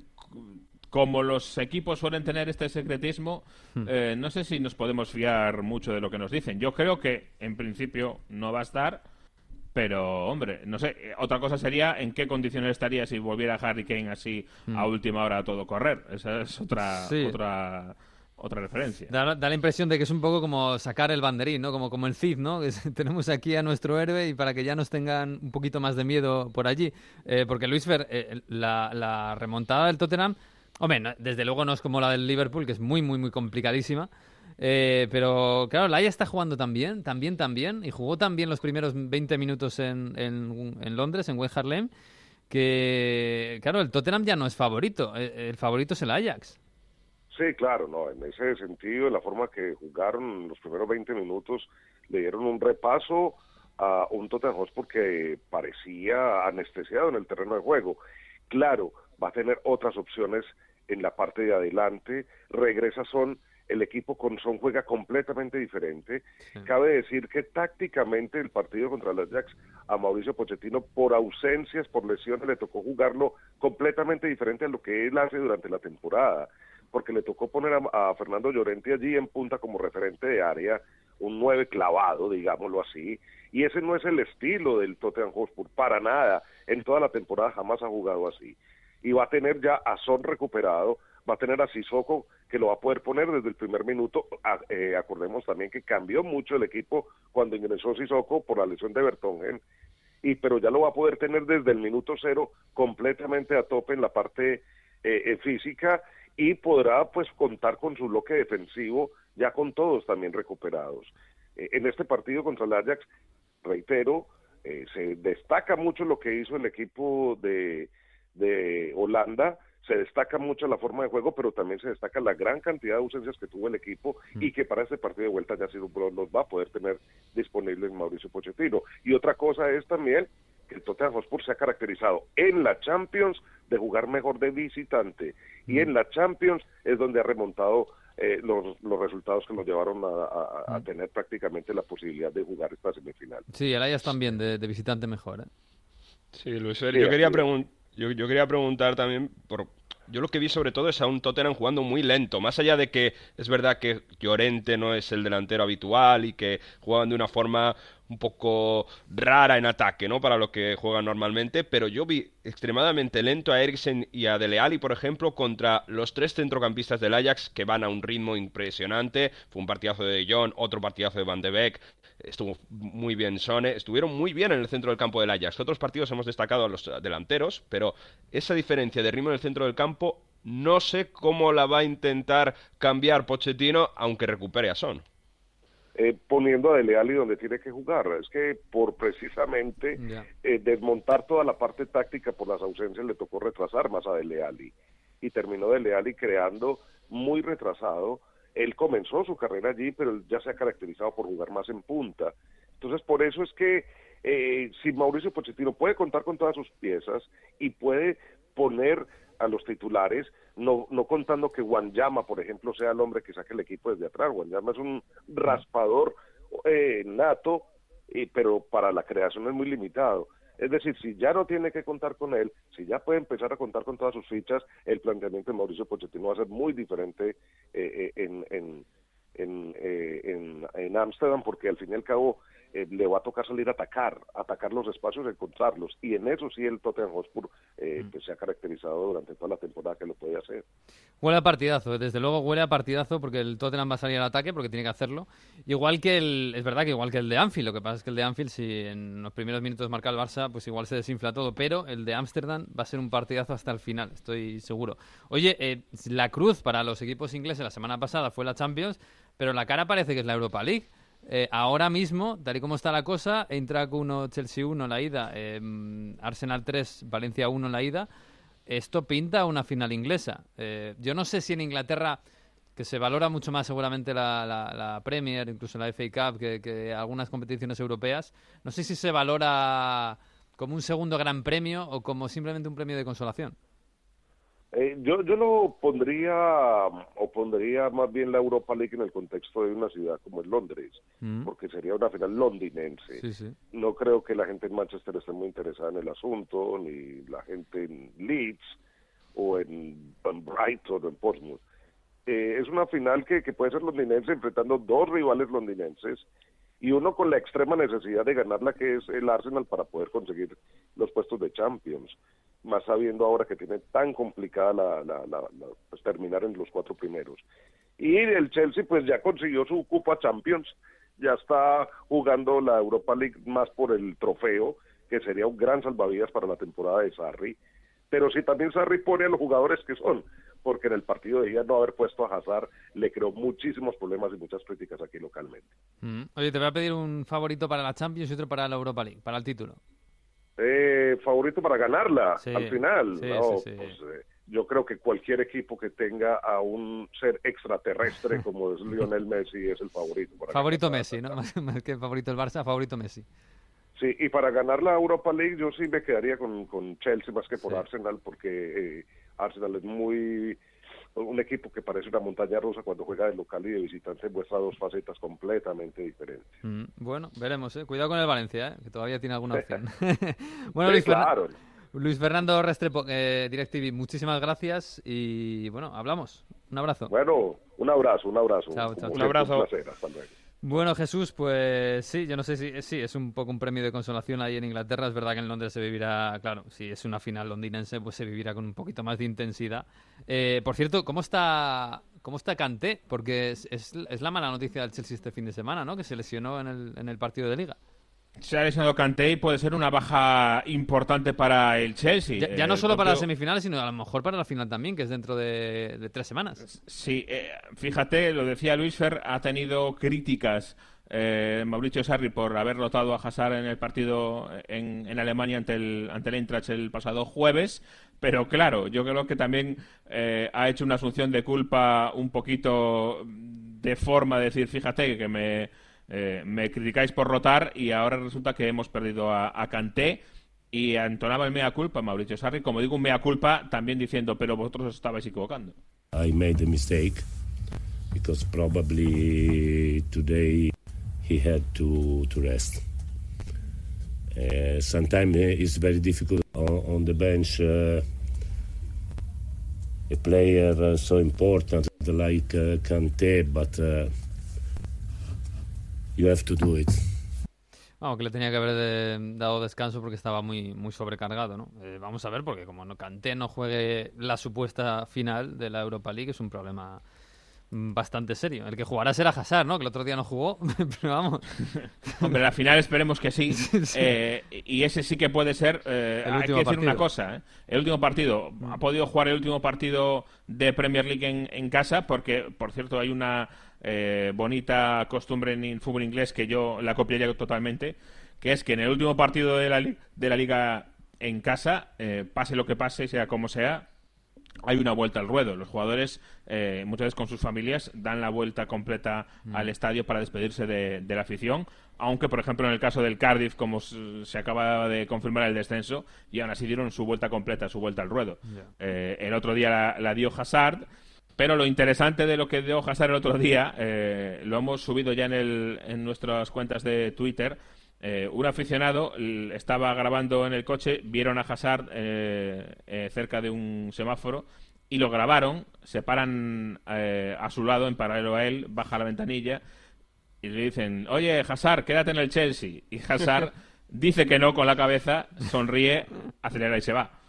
como los equipos suelen tener este secretismo, hmm. eh, no sé si nos podemos fiar mucho de lo que nos dicen. Yo creo que en principio no va a estar pero, hombre, no sé, eh, otra cosa sería en qué condiciones estaría si volviera Harry Kane así a mm. última hora a todo correr. Esa es otra, otra, otra referencia.
Da, la impresión de que es un poco como sacar el banderín, ¿no? Como, como el Cid, ¿no? tenemos aquí a nuestro héroe y para que ya nos tengan un poquito más de miedo por allí. Eh, porque Luis Fer, eh, la, la remontada del Tottenham Hombre, desde luego no es como la del Liverpool, que es muy, muy, muy complicadísima. Eh, pero claro, Laia está jugando también, también, también, y jugó también los primeros 20 minutos en, en, Londres, en West Harlem, que claro, el Tottenham ya no es favorito, eh, el, favorito es el Ajax.
Sí, claro, no, en ese sentido, en la forma que jugaron los primeros 20 minutos, le dieron un repaso a un Tottenham Hotspur que parecía anestesiado en el terreno de juego. Claro, va a tener otras opciones en la parte de adelante, regresa Son el equipo con Son juega completamente diferente. Cabe decir que tácticamente el partido contra el Ajax a Mauricio Pochettino por ausencias, por lesiones, le tocó jugarlo completamente diferente a lo que él hace durante la temporada, porque le tocó poner a, Fernando Llorente allí en punta como referente de área, un nueve clavado, digámoslo así, y ese no es el estilo del Tottenham Hotspur, para nada, en toda la temporada jamás ha jugado así. Y va a tener ya a Son recuperado, va a tener a Sissoko que lo va a poder poner desde el primer minuto. Eh, acordemos también que cambió mucho el equipo cuando ingresó Sissoko por la lesión de Bertongen, y pero ya lo va a poder tener desde el minuto cero completamente a tope en la parte eh, eh, física y podrá pues contar con su bloque defensivo ya con todos también recuperados. en este partido contra el Ajax, reitero, se destaca mucho lo que hizo el equipo de, de Holanda, se destaca mucho la forma de juego, pero también se destaca la gran cantidad de ausencias que tuvo el equipo y que para este partido de vuelta ya sido los va a poder tener disponibles Mauricio Pochettino. Y otra cosa es también que el Tottenham Hotspur se ha caracterizado en la Champions de jugar mejor de visitante y en la Champions es donde ha remontado eh, los, los, resultados que nos llevaron a, tener prácticamente la posibilidad de jugar esta semifinal.
Sí, el Ajax también de, visitante mejor. ¿eh?
Sí, Luis, yo quería preguntar yo, quería preguntar también por yo lo que vi sobre todo es a un Tottenham jugando muy lento. Más allá de que es verdad que Llorente no es el delantero habitual y que juegan de una forma un poco rara en ataque, ¿no? Para lo que juegan normalmente, pero yo vi extremadamente lento a Eriksen y a Dele Alli, por ejemplo, contra los tres centrocampistas del Ajax que van a un ritmo impresionante. Fue un partidazo de John, otro partidazo de Van de Beek, estuvo muy bien Sone, estuvieron muy bien en el centro del campo del Ajax. Otros partidos hemos destacado a los delanteros, pero esa diferencia de ritmo en el centro del campo no sé cómo la va a intentar cambiar Pochettino, aunque recupere a Son.
Eh, poniendo a Dele Alli donde tiene que jugar. Es que por precisamente eh, desmontar toda la parte táctica por las ausencias le tocó retrasar más a Dele Alli. Y terminó Dele Alli creando muy retrasado. Él comenzó su carrera allí, pero ya se ha caracterizado por jugar más en punta. Entonces, por eso es que eh, si Mauricio Pochettino puede contar con todas sus piezas y puede poner a los titulares, no, no contando que Wanyama, por ejemplo, sea el hombre que saque el equipo desde atrás. Wanyama es un raspador eh, nato, pero para la creación es muy limitado. Es decir, si ya no tiene que contar con él, si ya puede empezar a contar con todas sus fichas, el planteamiento de Mauricio Pochettino va a ser muy diferente eh, eh en, en, en, eh, en Ámsterdam, porque al fin y al cabo eh, le va a tocar salir a atacar, atacar los espacios, encontrarlos. Y en eso sí el Tottenham Hotspur eh, mm. pues se ha caracterizado durante toda la temporada que lo puede hacer.
Huele a partidazo, desde luego huele a partidazo porque el Tottenham va a salir al ataque porque tiene que hacerlo. Igual que el, es verdad que igual que el de Anfield, lo que pasa es que el de Anfield si en los primeros minutos marca el Barça, pues igual se desinfla todo, pero el de Ámsterdam va a ser un partidazo hasta el final, estoy seguro. Oye, eh, la cruz para los equipos ingleses la semana pasada fue la Champions, pero la cara parece que es la Europa League. Eh, ahora mismo, tal y como está la cosa, entra 1, Chelsea 1 la ida, em, Arsenal 3, Valencia 1 la ida. Esto pinta una final inglesa. Eh, yo no sé si en Inglaterra, que se valora mucho más seguramente la, Premier, incluso la FA Cup, que, algunas competiciones europeas, no sé si se valora como un segundo gran premio o como simplemente un premio de consolación.
Eh, yo, yo lo pondría, o pondría más bien la Europa League en el contexto de una ciudad como es Londres, mm. porque sería una final londinense. No creo que la gente en Manchester esté muy interesada en el asunto, ni la gente en Leeds, o en, Brighton, o en Portsmouth. Eh, es una final que, que puede ser londinense enfrentando dos rivales londinenses y uno con la extrema necesidad de ganarla que es el Arsenal para poder conseguir los puestos de Champions más sabiendo ahora que tiene tan complicada la, la, pues, terminar en los cuatro primeros. Y el Chelsea pues ya consiguió su cupo a Champions, ya está jugando la Europa League más por el trofeo, que sería un gran salvavidas para la temporada de Sarri. Pero si también Sarri pone a los jugadores que son, porque en el partido de ella no haber puesto a Hazard le creó muchísimos problemas y muchas críticas aquí localmente.
Mm. Oye, te voy a pedir un favorito para la Champions y otro para la Europa League, para el título.
Eh, favorito para ganarla al final. Pues, eh, yo creo que cualquier equipo que tenga a un ser extraterrestre como es Lionel Messi es el favorito.
favorito Messi, ¿no? Más que favorito el Barça, favorito Messi.
Sí, y para ganar la Europa League yo sí me quedaría con, con Chelsea más que por Arsenal, porque eh, Arsenal es muy un equipo que parece una montaña rusa cuando juega de local y de visitante muestra dos facetas completamente diferentes.
Mm, bueno, veremos, ¿eh? cuidado con el Valencia, ¿eh? que todavía tiene alguna opción. bueno, Luis, claro. Luis, Fernando Restrepo, eh, DirecTV, muchísimas gracias y bueno, hablamos. Un abrazo.
Bueno, un abrazo, un abrazo.
un abrazo. Un placer,
hasta luego. Bueno, Jesús, pues sí, yo no sé si sí, es un poco un premio de consolación ahí en Inglaterra. Es verdad que en Londres se vivirá, claro, si es una final londinense, pues se vivirá con un poquito más de intensidad. Eh, por cierto, ¿cómo está cómo está Kanté? Porque es, es, la mala noticia del Chelsea este fin de semana, ¿no? Que se lesionó en el, en el partido de Liga.
Se ha lesionado Kanté y puede ser una baja importante para el Chelsea.
Ya, no solo para las semifinales, sino a lo mejor para la final también, que es dentro de, tres semanas.
Sí, eh, fíjate, lo decía Luis Fer, ha tenido críticas eh, Mauricio Sarri por haber rotado a Hazard en el partido en, en, Alemania ante el, ante el Eintracht el pasado jueves. Pero claro, yo creo que también eh, ha hecho una asunción de culpa un poquito de forma de decir, fíjate que me eh, me criticáis por rotar y ahora resulta que hemos perdido a, a y entonaba el mea culpa Mauricio Sarri, como digo un mea culpa también diciendo, pero vosotros os estabais equivocando.
I made a mistake because probably today he had to to rest. Uh, sometimes it's very difficult on, on the bench. Uh, a player uh, so important like uh, Kanté, but uh, You have to do it.
Vamos, que le tenía que haber dado descanso porque estaba muy, muy sobrecargado, ¿no? Eh, vamos a ver, porque como no Canté no juegue la supuesta final de la Europa League es un problema bastante serio. El que jugará será Hazard, ¿no? Que el otro día no jugó, pero vamos.
Hombre, la final esperemos que sí. Eh, y ese sí que puede ser. Eh, hay que decir una cosa: ¿eh? el último partido. Ha podido jugar el último partido de Premier League en, en casa, porque, por cierto, hay una eh, bonita costumbre en el fútbol inglés que yo la copiaría totalmente, que es que en el último partido de la, de la liga en casa, eh, pase lo que pase, sea como sea, hay una vuelta al ruedo. Los jugadores, eh, muchas veces con sus familias, dan la vuelta completa mm. al estadio para despedirse de, la afición. Aunque, por ejemplo, en el caso del Cardiff, como se acaba de confirmar el descenso, y aún así dieron su vuelta completa, su vuelta al ruedo. el otro día la, la, dio Hazard pero lo interesante de lo que dio Hazard el otro día, eh, lo hemos subido ya en, el, en nuestras cuentas de Twitter. Eh, un aficionado estaba grabando en el coche, vieron a Hazard eh, cerca de un semáforo y lo grabaron, se paran a su lado en paralelo a él, baja la ventanilla y le dicen, oye Hazard, quédate en el Chelsea. Y Hazard dice que no con la cabeza, sonríe, acelera y se va.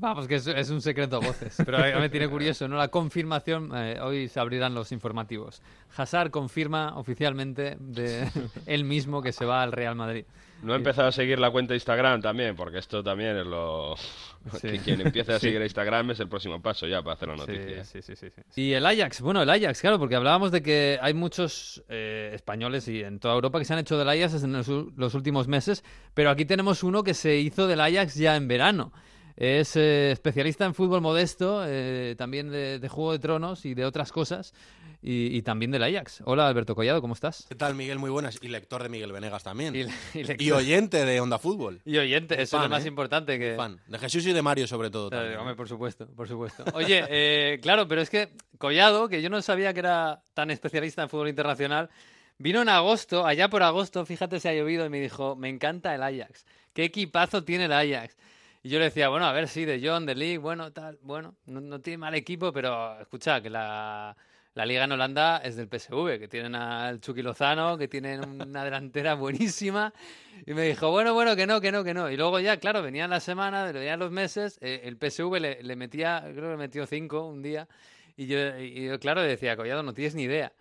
Vamos, que es, un secreto a voces. Pero a me tiene curioso, ¿no? La confirmación, eh, hoy se abrirán los informativos. Hazard confirma oficialmente de él mismo que se va al Real Madrid.
No he empezado a seguir la cuenta de Instagram también, porque esto también es lo... quien empiece a seguir Instagram es el próximo paso ya para hacer la noticia.
Sí, sí, sí, Y el Ajax, bueno, el Ajax, claro, porque hablábamos de que hay muchos eh, españoles y en toda Europa que se han hecho del Ajax en los últimos meses, pero aquí tenemos uno que se hizo del Ajax ya en verano. Es eh, especialista en fútbol modesto, eh, también de, Juego de Tronos y de otras cosas, y, también del Ajax. Hola, Alberto Collado, ¿cómo estás?
¿Qué tal, Miguel? Muy buenas. Y lector de Miguel Venegas también. Y, oyente de Onda Fútbol.
Y oyente, eso es lo más ¿eh? importante que...
Fan. De Jesús y de Mario, sobre todo.
hombre, por supuesto, por supuesto. Oye, claro, pero es que Collado, que yo no sabía que era tan especialista en fútbol internacional, vino en agosto, allá por agosto, fíjate si ha llovido, y me dijo, me encanta el Ajax. ¿Qué equipazo tiene el Ajax? Y yo le decía, bueno, a ver, sí, de John, de League, bueno, tal, bueno, no, tiene mal equipo, pero escucha, que la, la, liga en Holanda es del PSV, que tienen al Chucky Lozano, que tienen una delantera buenísima. Y me dijo, bueno, bueno, que no, que no, que no. Y luego ya, claro, venían las semanas, venían los meses, eh, el PSV le, le, metía, creo que le metió cinco un día. Y yo, y yo, claro, decía, Collado, no tienes ni idea.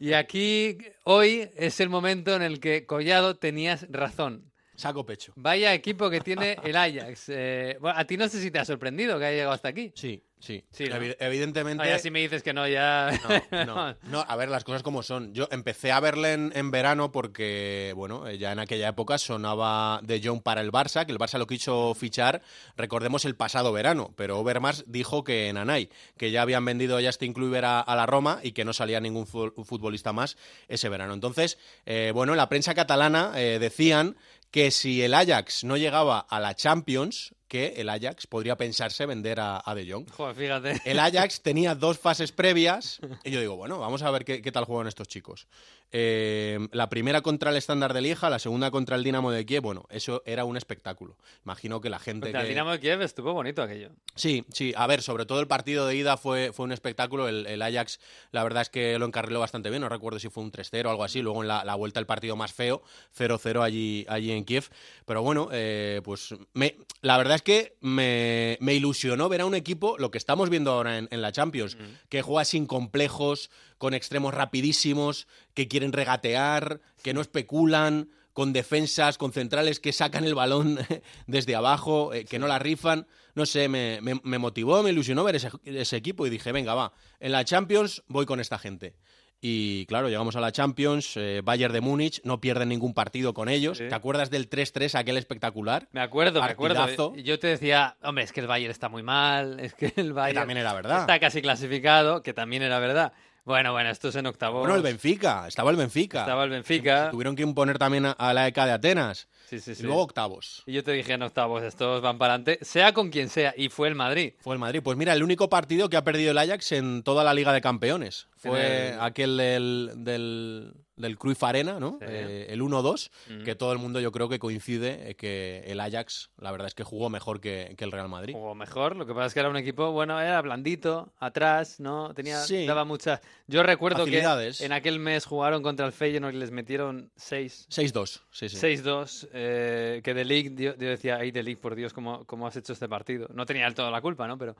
Y aquí, hoy, es el momento en el que, Collado, tenías razón.
Saco pecho.
Vaya equipo que tiene el Ajax. Eh, a ti no sé si te ha sorprendido que haya llegado hasta aquí.
Sí, Sí,
Sí, ¿no?
Evi- evidentemente.
Ah, ya si me dices que no, ya...
No, no, no, a ver, las cosas como son. Yo empecé a verle en, en verano porque, bueno, eh, ya en aquella época sonaba De Jong para el Barça, que el Barça lo quiso fichar, recordemos, el pasado verano, pero Overmars dijo que en Anay, que ya habían vendido a Justin Kluivert a, a la Roma y que no salía ningún fu- futbolista más ese verano. Entonces, eh, bueno, en la prensa catalana eh, decían que si el Ajax no llegaba a la Champions, que el Ajax podría pensarse vender a, a De Jong.
Joder, fíjate.
El Ajax tenía dos fases previas y yo digo, bueno, vamos a ver qué, qué tal juegan estos chicos. Eh, la primera contra el estándar de Lieja, la segunda contra el Dinamo de Kiev, bueno, eso era un espectáculo. Imagino que la gente
Contra el
que...
Dinamo de Kiev estuvo bonito aquello.
Sí, sí, a ver, sobre todo el partido de ida fue, fue un espectáculo. El, el Ajax, la verdad es que lo encarriló bastante bien. No recuerdo si fue un 3-0 o algo así. Luego en la, la vuelta el partido más feo, 0-0 allí, allí en Kiev. Pero bueno, eh, pues me, la verdad es que me, me ilusionó ver a un equipo, lo que estamos viendo ahora en, en la Champions, que juega sin complejos, con extremos rapidísimos, que quieren regatear, que no especulan con defensas, con centrales que sacan el balón desde abajo, eh, que no la rifan. No sé, me, me- me motivó, me ilusionó ver ese, ese equipo y dije, venga, va, en la Champions voy con esta gente. Y claro, llegamos a la Champions, eh, Bayern de Múnich, no pierden ningún partido con ellos.
Sí.
¿Te acuerdas del 3-3, aquel espectacular?
Me acuerdo, me acuerdo.
Partidazo.
Yo te decía, hombre, es que el Bayern está muy mal, es que el Bayern
también era verdad.
está casi clasificado, que también era verdad. Bueno, bueno, esto es en octavos.
Bueno, el Benfica, estaba el Benfica.
Estaba el Benfica.
Tuvieron que imponer también a, a la ECA de Atenas.
Sí, sí, sí.
Y luego octavos.
Y yo te dije en octavos, estos van para adelante, sea con quien sea, y fue el Madrid.
Fue el Madrid. Pues mira, el único partido que ha perdido el Ajax en toda la Liga de Campeones. Fue
el-
aquel del, del, del Cruyff Arena, ¿no?
Sí.
Eh, el 1-2,
Mm.
que todo el mundo yo creo que coincide eh, que el Ajax, la verdad es que jugó mejor que, que el Real Madrid.
Jugó mejor, lo que pasa es que era un equipo, bueno, era blandito, atrás, ¿no? Tenía,
Sí.
daba muchas... Yo recuerdo que en aquel mes jugaron contra el Feyenoord y les metieron 6.
6-2, sí, sí.
6-2, eh, que de League, yo, yo decía, ay, de League, por Dios, ¿cómo, ¿cómo has hecho este partido? No tenía del todo la culpa, ¿no? Pero...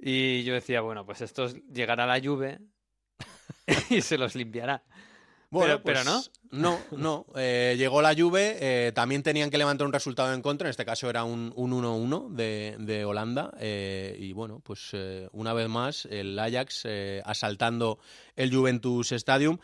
Y yo decía, bueno, pues estos llegará la Juve y se los limpiará.
Bueno,
pero, pero no.
pues, No, no. Eh, llegó la Juve, eh, también tenían que levantar un resultado en contra, en este caso era un un 1-1 de, de Holanda. eh, y bueno, pues una vez más el Ajax asaltando el Juventus Stadium.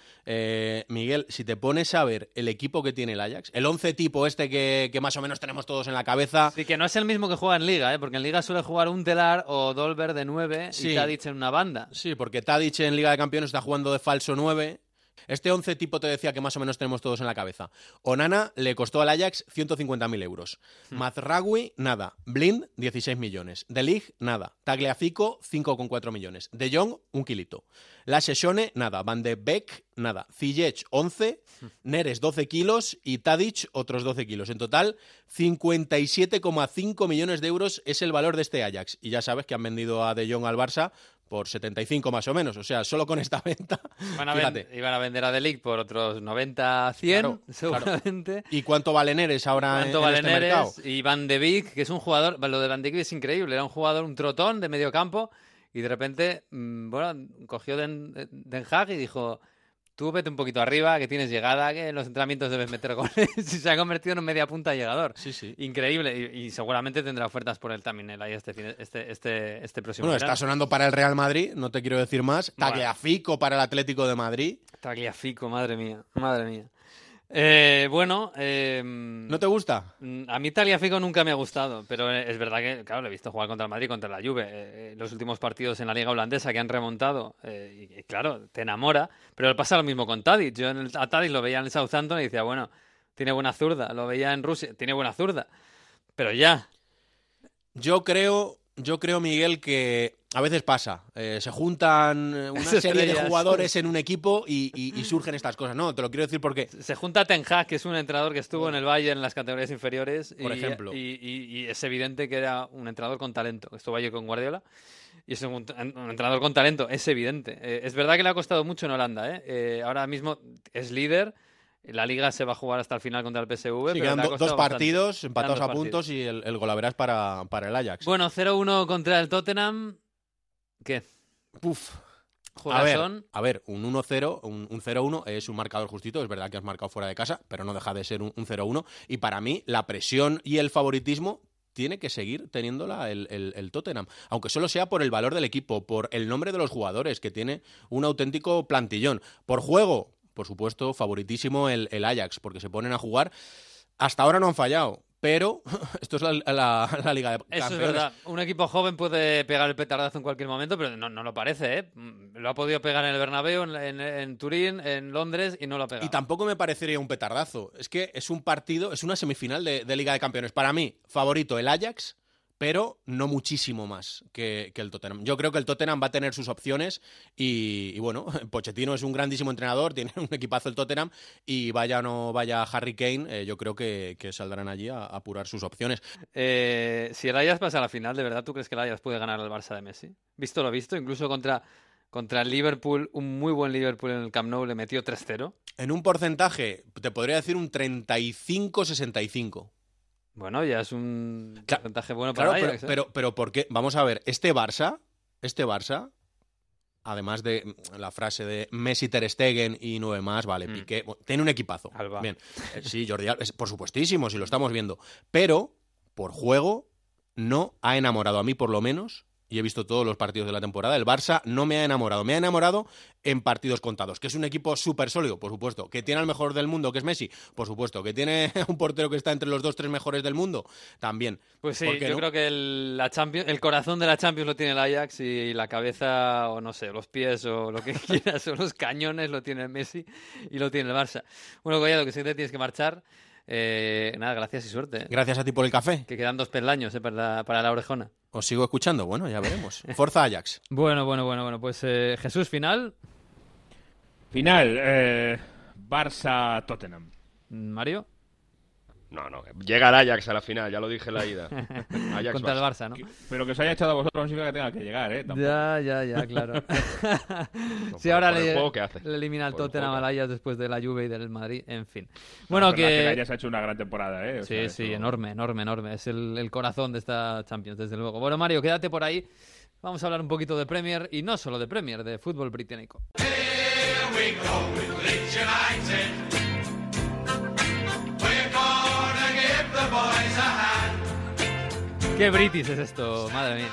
Miguel, si te pones a ver el equipo que tiene el Ajax, el 11 tipo este que, que más o menos tenemos todos en la cabeza.
Sí, que no es el mismo que juega en Liga, ¿eh? porque en Liga suele jugar un Telar o Dolber de 9
Sí.
y Tadic en una banda.
Sí, porque Tadic en Liga de Campeones está jugando de falso 9. Este 11 tipo te decía que más o menos tenemos todos en la cabeza. Onana le costó al Ajax 150.000 euros. Mazraoui, nada. Blind, 16 millones. De Ligt, nada. Tagliafico, 5,4 millones. De Jong, un kilito. La Sessione, nada. Van de Beek, nada. Ziyech, 11. Neres, 12 kilos. Y Tadic, otros 12 kilos. En total, 57,5 millones de euros es el valor de este Ajax. Y ya sabes que han vendido a De Jong al Barça por 75 más o menos. O sea, solo con esta venta.
Van a ven- iban a vender a Delic por otros 90, 100,
Claro,
seguramente.
¿Y cuánto vale Neres ahora en,
¿Cuánto
en
vale
este mercado?
Neres? Y Van de Beek, que es un jugador, lo de Van de Beek es increíble, era un jugador, un trotón de medio campo, y de repente, mm, bueno, cogió Den, Den Haag y dijo, tú vete un poquito arriba, que tienes llegada, que en los entrenamientos debes meter goles, y se ha convertido en un media punta llegador.
Sí, sí.
Increíble, y, y seguramente tendrá ofertas por el también él ahí este, fin- este, este, este próximo
Bueno,
verano.
está sonando para el Real Madrid, no te quiero decir más.
Bueno.
Tagliafico para el Atlético de Madrid.
Tagliafico, madre mía, madre mía. Eh, bueno, eh,
¿No te gusta?
Mm, A mí Tagliafico nunca me ha gustado, pero es verdad que, claro, lo he visto jugar contra el Madrid, contra la Juve, eh, eh, los últimos partidos en la liga holandesa que han remontado, eh, y, y claro, te enamora, pero pasa lo mismo con Tadic. Yo en el, a Tadic lo veía en el Southampton y decía, bueno, tiene buena zurda, lo veía en Rusia, tiene buena zurda, pero ya,
Yo creo, yo creo, Miguel, que a veces pasa. Eh, se juntan eh, una serie de jugadores en un equipo y, y- y surgen estas cosas. No, te lo quiero decir porque
se junta Ten Hag, que es un entrenador que estuvo en el Bayern en las categorías inferiores,
Por
y,
ejemplo.
y, es evidente que era un entrenador con talento, estuvo allí con Guardiola. Y es un, un entrenador con talento, es evidente. Eh, es verdad que le ha costado mucho en Holanda. Eh, ahora mismo es líder. La liga se va a jugar hasta el final contra el PSV.
sí,
pero
quedan do- dos partidos empatados
dos
a puntos y el, el golaveras para, para el Ajax.
Bueno, 0-1 contra el Tottenham. ¿Qué?
Puf. A ver, a ver, un 1-0, un, un 0-1 es un marcador justito, es verdad que has marcado fuera de casa, pero no deja de ser un, un 0-1. Y para mí, la presión y el favoritismo tiene que seguir teniéndola el, el, Tottenham, aunque solo sea por el valor del equipo, por el nombre de los jugadores, que tiene un auténtico plantillón. Por juego, por supuesto, favoritísimo el, el Ajax, porque se ponen a jugar. Hasta ahora no han fallado, pero esto es la, Liga de Campeones.
Eso es verdad. Un equipo joven puede pegar el petardazo en cualquier momento, pero no, lo parece, ¿eh? Lo ha podido pegar en el Bernabéu, en, Turín, en Londres y no lo ha pegado.
Y tampoco me parecería un petardazo. Es que es un partido, es una semifinal de Liga de Campeones. Para mí, favorito el Ajax, pero no muchísimo más que, el Tottenham. Yo creo que el Tottenham va a tener sus opciones y, bueno, Pochettino es un grandísimo entrenador, tiene un equipazo el Tottenham y vaya o no vaya Harry Kane, eh, yo creo que, saldrán allí a, apurar sus opciones.
Eh, si el Ajax pasa a la final, ¿de verdad tú crees que el Ajax puede ganar al Barça de Messi? Visto lo visto, incluso contra... Contra el Liverpool, un muy buen Liverpool en el Camp Nou le metió 3-0.
En un porcentaje, te podría decir un 35-65.
Bueno, ya es un porcentaje bueno para
claro,
¿eh?
pero, pero, ¿por qué? Vamos a ver, este Barça, este Barça, además de la frase de Messi, Ter Stegen y nueve más, vale, mm. Piqué, tiene un equipazo. Bien, eh, sí, Jordi Alba, por supuestísimo, si lo estamos viendo, pero por juego no ha enamorado a mí por lo menos y he visto todos los partidos de la temporada, el Barça no me ha enamorado. Me ha enamorado en partidos contados. Que es un equipo súper sólido, por supuesto. Que tiene al mejor del mundo, que es Messi, por supuesto. Que tiene un portero que está entre los dos, tres mejores del mundo, también.
Pues sí, yo creo que el, la Champions, el corazón de la Champions lo tiene el Ajax y la cabeza, o no sé, los pies o lo que quieras, o los cañones lo tiene el Messi y lo tiene el Barça. Bueno, Collado, que si te tienes que marchar. Eh, nada, gracias y suerte.
Gracias a ti por el café.
Que quedan dos peldaños eh, para, para la orejona.
¿Os sigo escuchando? Bueno, ya veremos. Forza Ajax.
bueno, bueno, bueno, bueno. Pues eh, Jesús, final.
Final. Eh, Barça-Tottenham.
Mario.
No, no, llega el Ajax a la final, ya lo dije en la ida.
Ajax Contra el Barça, ¿no?
Pero que os haya echado a vosotros no significa que tenga que llegar, ¿eh?
Ya, ya, ya, claro. sí, ahora le, le, elimina el Tottenham al Ajax después de la Juve y del Madrid, en fin. Bueno, que...
que... El Ajax ha hecho una gran temporada, ¿eh?
sí, sí, enorme, enorme, enorme. Es el, el corazón de esta Champions, desde luego. Bueno, Mario, quédate por ahí. Vamos a hablar un poquito de Premier, y no solo de Premier, de fútbol británico. Here we go with Qué british es esto, madre mía.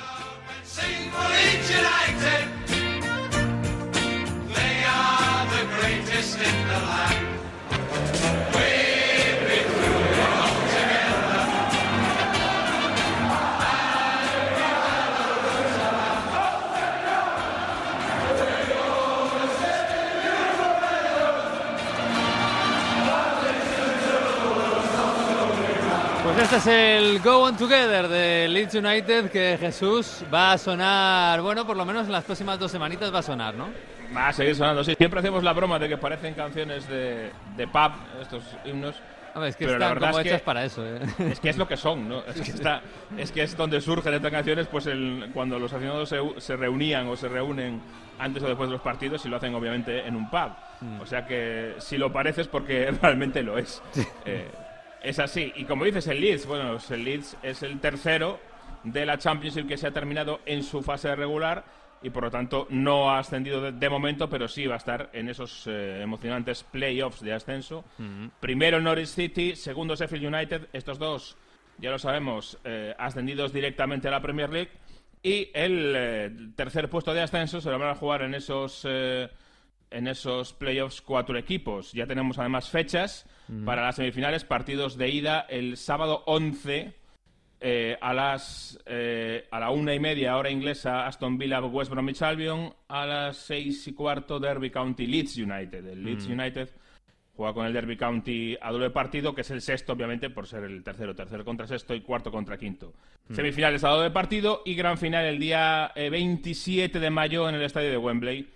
Pues este es el Go On Together de Leeds United que Jesús va a sonar, bueno, por lo menos en las próximas dos semanitas va a sonar, ¿no?
Va a seguir sonando, sí. Siempre hacemos la broma de que parecen canciones de, de pub, estos himnos.
es que están como hechas para eso. ¿eh?
Es que es lo que son, ¿no? Es que, está, es, que es donde surgen estas canciones pues el, cuando los aficionados se, se, reunían o se reúnen antes o después de los partidos y lo hacen obviamente en un pub. Mm. O sea que si lo parece es porque realmente lo es. Eh, es así. Y como dices, el Leeds, bueno, el Leeds es el tercero de la Championship que se ha terminado en su fase regular y por lo tanto no ha ascendido de, momento, pero sí va a estar en esos eh, emocionantes playoffs de ascenso. Primero el Norwich City, segundo Sheffield United, estos dos, ya lo sabemos, eh, ascendidos directamente a la Premier League. Y el eh, tercer puesto de ascenso se lo van a jugar en esos, en esos playoffs cuatro equipos. Ya tenemos además fechas para las semifinales, partidos de ida el sábado 11 eh, a las eh, a la una y media hora inglesa Aston Villa West Bromwich Albion a las seis y cuarto Derby County Leeds United. El Leeds United juega con el Derby County a doble partido que es el sexto obviamente por ser el tercero. Tercero contra sexto y cuarto contra quinto. Semifinales a doble partido y gran final el día 27 eh, de mayo en el estadio de Wembley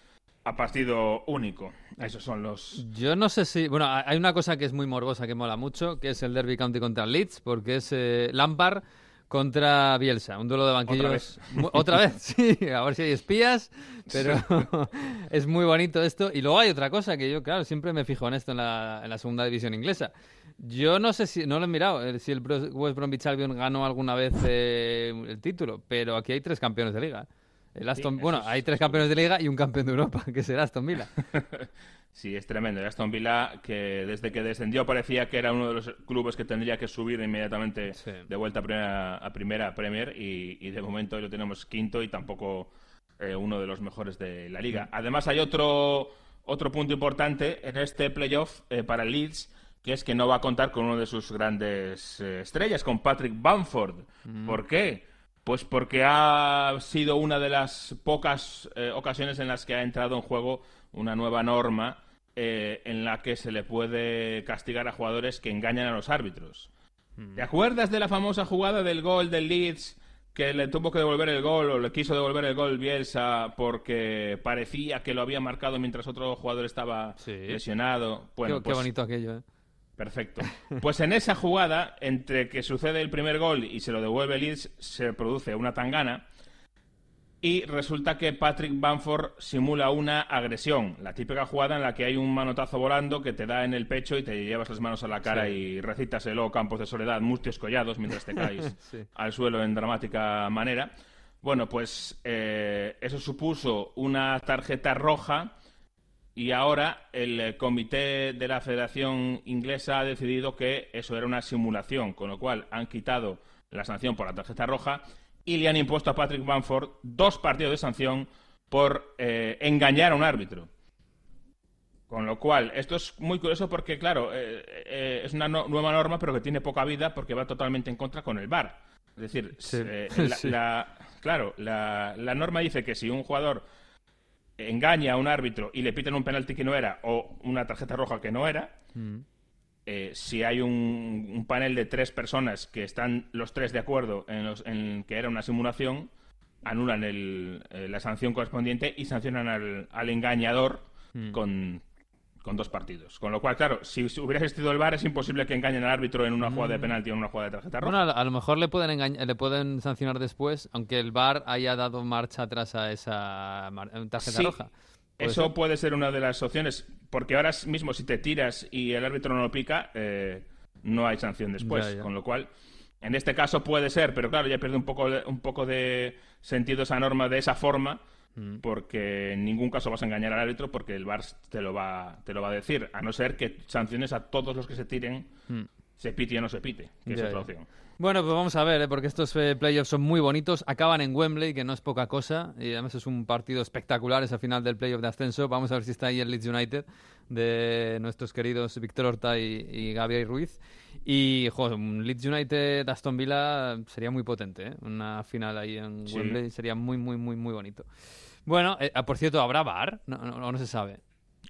a partido único. Esos son los.
Yo no sé si. Bueno, hay una cosa que es muy morbosa, que mola mucho, que es el Derby County contra Leeds, porque es eh, Lampard contra Bielsa, un duelo de banquillos. ¿Otra vez? sí, a ver si hay espías, pero es muy bonito esto. Y luego hay otra cosa que yo, claro, siempre me fijo en esto en la, en la segunda división inglesa. Yo no sé si, no lo he mirado, eh, si el West Bromwich Albion ganó alguna vez eh, el título, pero aquí hay tres campeones de liga. El Aston, bueno, hay tres campeones de liga y un campeón de Europa, que será Aston Villa.
Sí, es tremendo. El Aston Villa, que desde que descendió parecía que era uno de los clubes que tendría que subir inmediatamente de vuelta a primera, a primera Premier y, de momento lo tenemos quinto y tampoco eh, uno de los mejores de la liga. Además hay otro, otro punto importante en este playoff eh, para el Leeds, que es que no va a contar con uno de sus grandes eh, estrellas, con Patrick Bamford. Mm. ¿Por qué? Pues porque ha sido una de las pocas ocasiones en las que ha entrado en juego una nueva norma eh, en la que se le puede castigar a jugadores que engañan a los árbitros. ¿Te acuerdas de la famosa jugada del gol del Leeds que le tuvo que devolver el gol o le quiso devolver el gol Bielsa porque parecía que lo había marcado mientras otro jugador estaba lesionado?
Bueno, qué, pues bonito aquello, ¿eh?
Perfecto. Pues en esa jugada, entre que sucede el primer gol y se lo devuelve Leeds, se produce una tangana y resulta que Patrick Bamford simula una agresión, la típica jugada en la que hay un manotazo volando que te da en el pecho y te llevas las manos a la cara y recitas el Campos de Soledad, mustios collados mientras te caes al suelo en dramática manera. Bueno, pues eh, eso supuso una tarjeta roja y ahora el comité de la Federación Inglesa ha decidido que eso era una simulación, con lo cual han quitado la sanción por la tarjeta roja y le han impuesto a Patrick Bamford dos partidos de sanción por eh, engañar a un árbitro. Con lo cual, esto es muy curioso porque, claro, eh, eh, es una nueva norma, pero que tiene poca vida porque va totalmente en contra con el VAR. Es decir, la, claro, la, norma dice que si un jugador engaña a un árbitro y le piten un penalti que no era o una tarjeta roja que no era, mm. Eh, si hay un, panel de tres personas que están los tres de acuerdo en, que era una simulación, anulan eh, la sanción correspondiente y sancionan al, engañador mm. con, dos partidos. Con lo cual, claro, si, hubiera existido el VAR es imposible que engañen al árbitro en una jugada de mm. penalti o en una jugada de tarjeta roja.
Bueno, a, lo mejor le pueden, le pueden sancionar después, aunque el VAR haya dado marcha atrás a esa tarjeta roja.
Eso puede ser una de las opciones, porque ahora mismo si te tiras y el árbitro no lo pica, eh, no hay sanción después. Con lo cual, en este caso puede ser, pero claro, ya pierde un poco, un poco de sentido esa norma de esa forma. Porque en ningún caso vas a engañar al árbitro porque el VAR te lo va, te lo va a decir, a no ser que sanciones a todos los que se tiren, mm. se pite o no se pite, que es otra opción.
Bueno, pues vamos a ver, ¿eh? porque estos eh, playoffs son muy bonitos. Acaban en Wembley, que no es poca cosa. Y además es un partido espectacular ese final del playoff de ascenso. Vamos a ver si está ahí el Leeds United de nuestros queridos Víctor Horta y, Gabriel Ruiz. Y, joder, un Leeds United Aston Villa sería muy potente. ¿eh? Una final ahí en Wembley sería muy, muy, muy, muy bonito. Bueno, eh, ah, por cierto, ¿habrá bar? No, no, no se sabe.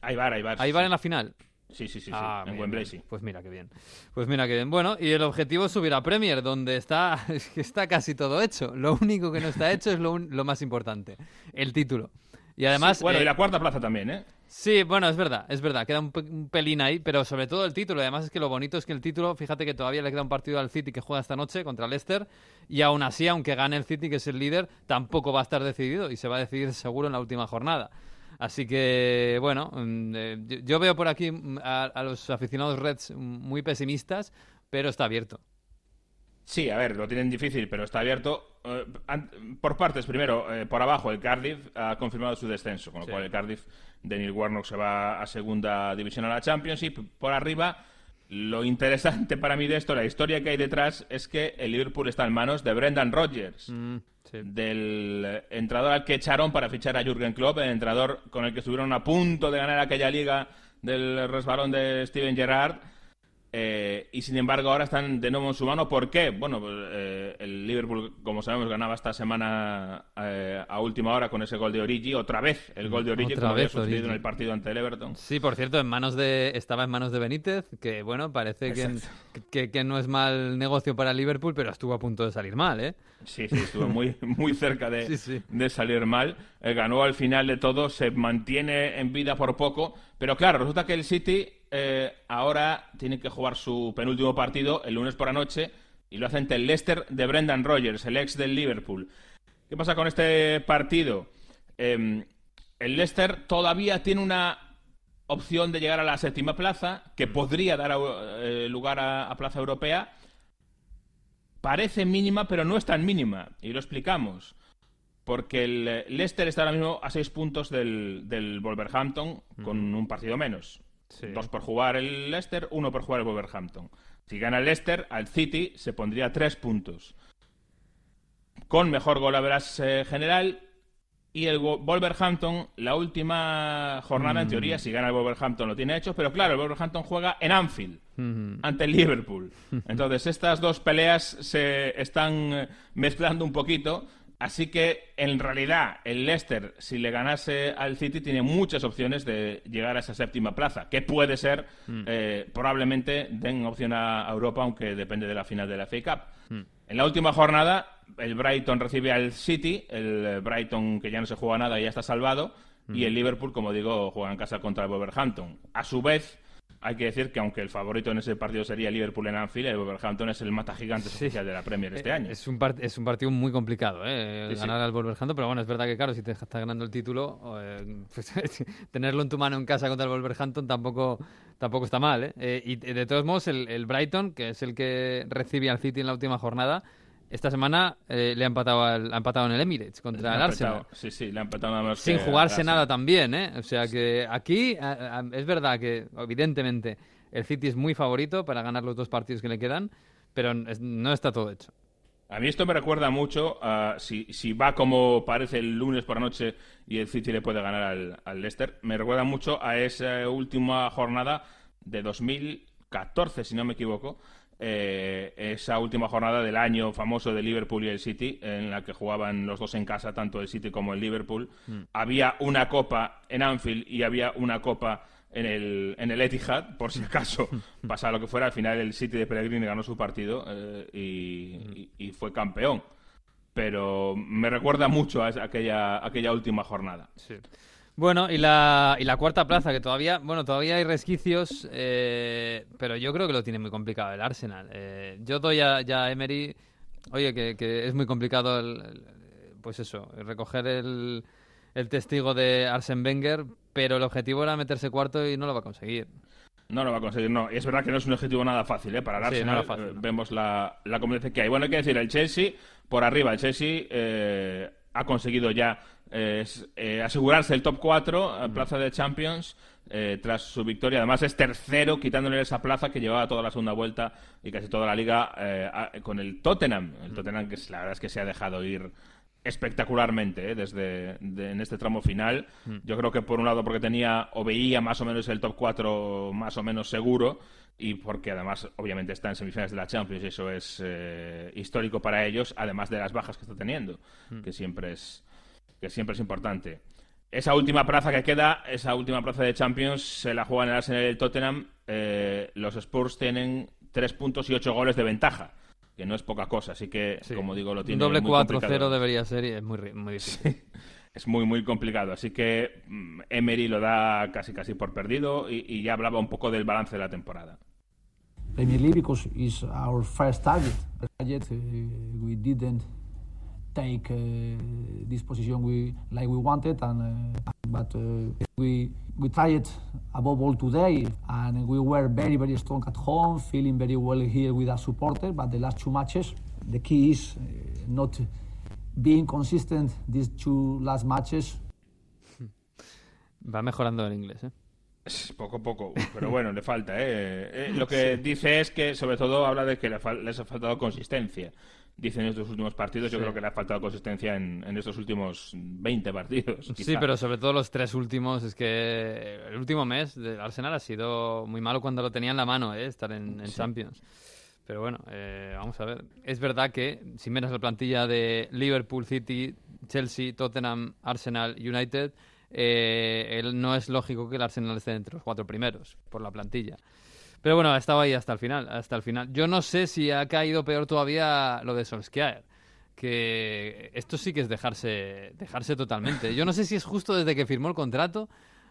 Hay bar, hay bar.
¿Hay bar en la final?
Sí, sí, sí, ah, en Wembley sí.
Pues mira qué bien. Pues mira qué bien. Bueno, y el objetivo es subir a Premier, donde está, está casi todo hecho. Lo único que no está hecho es lo, lo más importante, el título. Y además...
bueno,
y
eh, la cuarta plaza también, ¿eh?
Sí, bueno, es verdad, es verdad, queda un, pelín ahí, pero sobre todo el título. Además es que lo bonito es que el título, fíjate que todavía le queda un partido al City que juega esta noche contra Leicester, y aún así, aunque gane el City, que es el líder, tampoco va a estar decidido y se va a decidir seguro en la última jornada. Así que, bueno, mm, eh, yo veo por aquí mm, a, los aficionados Reds muy pesimistas, pero está abierto.
Sí, a ver, lo tienen difícil, pero está abierto. Eh, por partes, primero, eh, por abajo, el Cardiff ha confirmado su descenso, con lo cual el Cardiff de Neil Warnock se va a segunda división a la Championship. Por arriba, lo interesante para mí de esto, la historia que hay detrás, es que el Liverpool está en manos de Brendan Rodgers. Mm del entrenador al que echaron para fichar a Jürgen Klopp, el entrenador con el que estuvieron a punto de ganar aquella liga del resbalón de Steven Gerrard eh, y sin embargo ahora están de nuevo en su mano. ¿Por qué? Bueno, pues, eh, el Liverpool, como sabemos, ganaba esta semana eh, a última hora con ese gol de Origi. Otra vez el gol de Origi, como había sucedido en el partido ante el Everton.
Sí, por cierto, en manos de, estaba en manos de Benítez, que bueno, parece que, que, no es mal negocio para Liverpool, pero estuvo a punto de salir mal, ¿eh?
Sí, sí, estuvo muy, muy cerca de, de salir mal. ganó al final de todo, se mantiene en vida por poco, pero claro, resulta que el City eh, ahora tiene que jugar su penúltimo partido el lunes por la noche y lo hace ante el Leicester de Brendan Rodgers, el ex del Liverpool. ¿Qué pasa con este partido? Em, el Leicester todavía tiene una opción de llegar a la séptima plaza, que podría dar eh, lugar a, plaza europea. Parece mínima, pero no es tan mínima. Y lo explicamos. Porque el Leicester está ahora mismo a seis puntos del, del Wolverhampton con un partido menos. Dos por jugar el Leicester, uno por jugar el Wolverhampton. Si gana el Leicester, al City se pondría tres puntos. Con mejor gol a eh, general. Y el Wolverhampton, la última jornada, en teoría, si gana el Wolverhampton lo tiene hecho, pero claro, el Wolverhampton juega en Anfield, ante el Liverpool. Entonces, estas dos peleas se están eh, mezclando un poquito Así que, en realidad, el Leicester, si le ganase al City, tiene muchas opciones de llegar a esa séptima plaza, que puede ser, mm. eh, probablemente den opción a Europa, aunque depende de la final de la FA Cup. Mm. En la última jornada, el Brighton recibe al City, el Brighton que ya no se juega nada y ya está salvado, y mm. el Liverpool, como digo, juega en casa contra el Wolverhampton. A su vez, hay que decir que aunque el favorito en ese partido sería Liverpool en Anfield, el Wolverhampton es el mata gigante oficial de la Premier este eh, año.
Es un, es un partido muy complicado, ¿eh? ganar al Wolverhampton, pero bueno, es verdad que claro, si te está ganando el título, eh, pues, tenerlo en tu mano en casa contra el Wolverhampton tampoco, tampoco está mal. ¿eh? eh y de todos modos, el, el Brighton, que es el que recibe al City en la última jornada, esta semana eh, le ha empatado, al, ha empatado en el Emirates contra el Arsenal.
Sí, sí, le ha empatado nada más.
Sin jugarse nada también, ¿eh? O sea que aquí es verdad que, evidentemente, el City es muy favorito para ganar los dos partidos que le quedan, pero no está todo hecho.
A mí esto me recuerda mucho a si, si va como parece el lunes por la noche y el City le puede ganar al, al Leicester, me recuerda mucho a esa última jornada de 2014, si no me equivoco, eh, esa última jornada del año famoso de Liverpool y el City, en la que jugaban los dos en casa, tanto el City como el Liverpool. Mm. Había una copa en Anfield y había una copa en el, en el Etihad, por si acaso pasaba lo que fuera. Al final el City de Pellegrini ganó su partido eh, y, fue campeón. Pero me recuerda mucho a aquella, aquella última jornada.
Sí. Bueno, y la, y la cuarta plaza, que todavía, bueno, todavía hay resquicios, eh, pero yo creo que lo tiene muy complicado el Arsenal. Eh, yo doy a, ya a Emery, oye, que, que, es muy complicado, el, pues eso, recoger el, el testigo de Arsen Wenger, pero el objetivo era meterse cuarto y no lo va a conseguir.
No lo va a conseguir, no. Y es verdad que no es un objetivo nada fácil, ¿eh? Para el Arsenal eh, vemos la, la competencia que hay. Bueno, hay que decir, el Chelsea, por arriba, el Chelsea eh, ha conseguido ya es, eh, asegurarse el top 4, plaza de Champions, eh, tras su victoria. Además es tercero, quitándole esa plaza que llevaba toda la segunda vuelta y casi toda la liga eh, con el Tottenham. El Tottenham que la verdad es que se ha dejado ir espectacularmente desde en este tramo final. Yo creo que por un lado porque tenía o veía más o menos el top 4 más o menos seguro y porque además obviamente está en semifinales de la Champions y eso es histórico para ellos, además de las bajas que está teniendo, que siempre es que siempre es importante. Esa última plaza que queda, esa última plaza de Champions, se la juegan el Arsenal y el Tottenham. Eh, los Spurs tienen tres puntos y ocho goles de ventaja, que no es poca cosa. Así que, como digo, lo tiene
Un doble 4-0 debería ser y es muy, muy difícil.
es muy, muy complicado. Así que mm, Emery lo da casi, casi por perdido y, ya hablaba un poco del balance de la temporada.
Premier League because it's our first target. Uh, we didn't take uh, this position we like we wanted, and uh, but uh, we we tried above all today, and we were very very strong at home, feeling very well here with our supporters. But the last two matches, the key is not being consistent. These two last matches.
Va mejorando en inglés, ¿eh?
Poco a poco, pero bueno, le falta. ¿eh? eh lo que dice es que, sobre todo, habla de que les ha faltado consistencia dice en estos últimos partidos. Yo creo que le ha faltado consistencia en, estos últimos 20 partidos.
Sí, pero sobre todo los tres últimos. Es que el último mes del Arsenal ha sido muy malo cuando lo tenía en la mano, ¿eh? estar en, Champions. Pero bueno, eh, vamos a ver. Es verdad que si miras la plantilla de Liverpool, City, Chelsea, Tottenham, Arsenal, United, eh, no es lógico que el Arsenal esté entre los cuatro primeros por la plantilla. Pero bueno, ha estado ahí hasta el final, hasta el final. Yo no sé si ha caído peor todavía lo de Solskjaer. Que esto sí que es dejarse, dejarse totalmente. Yo no sé si es justo desde que firmó el contrato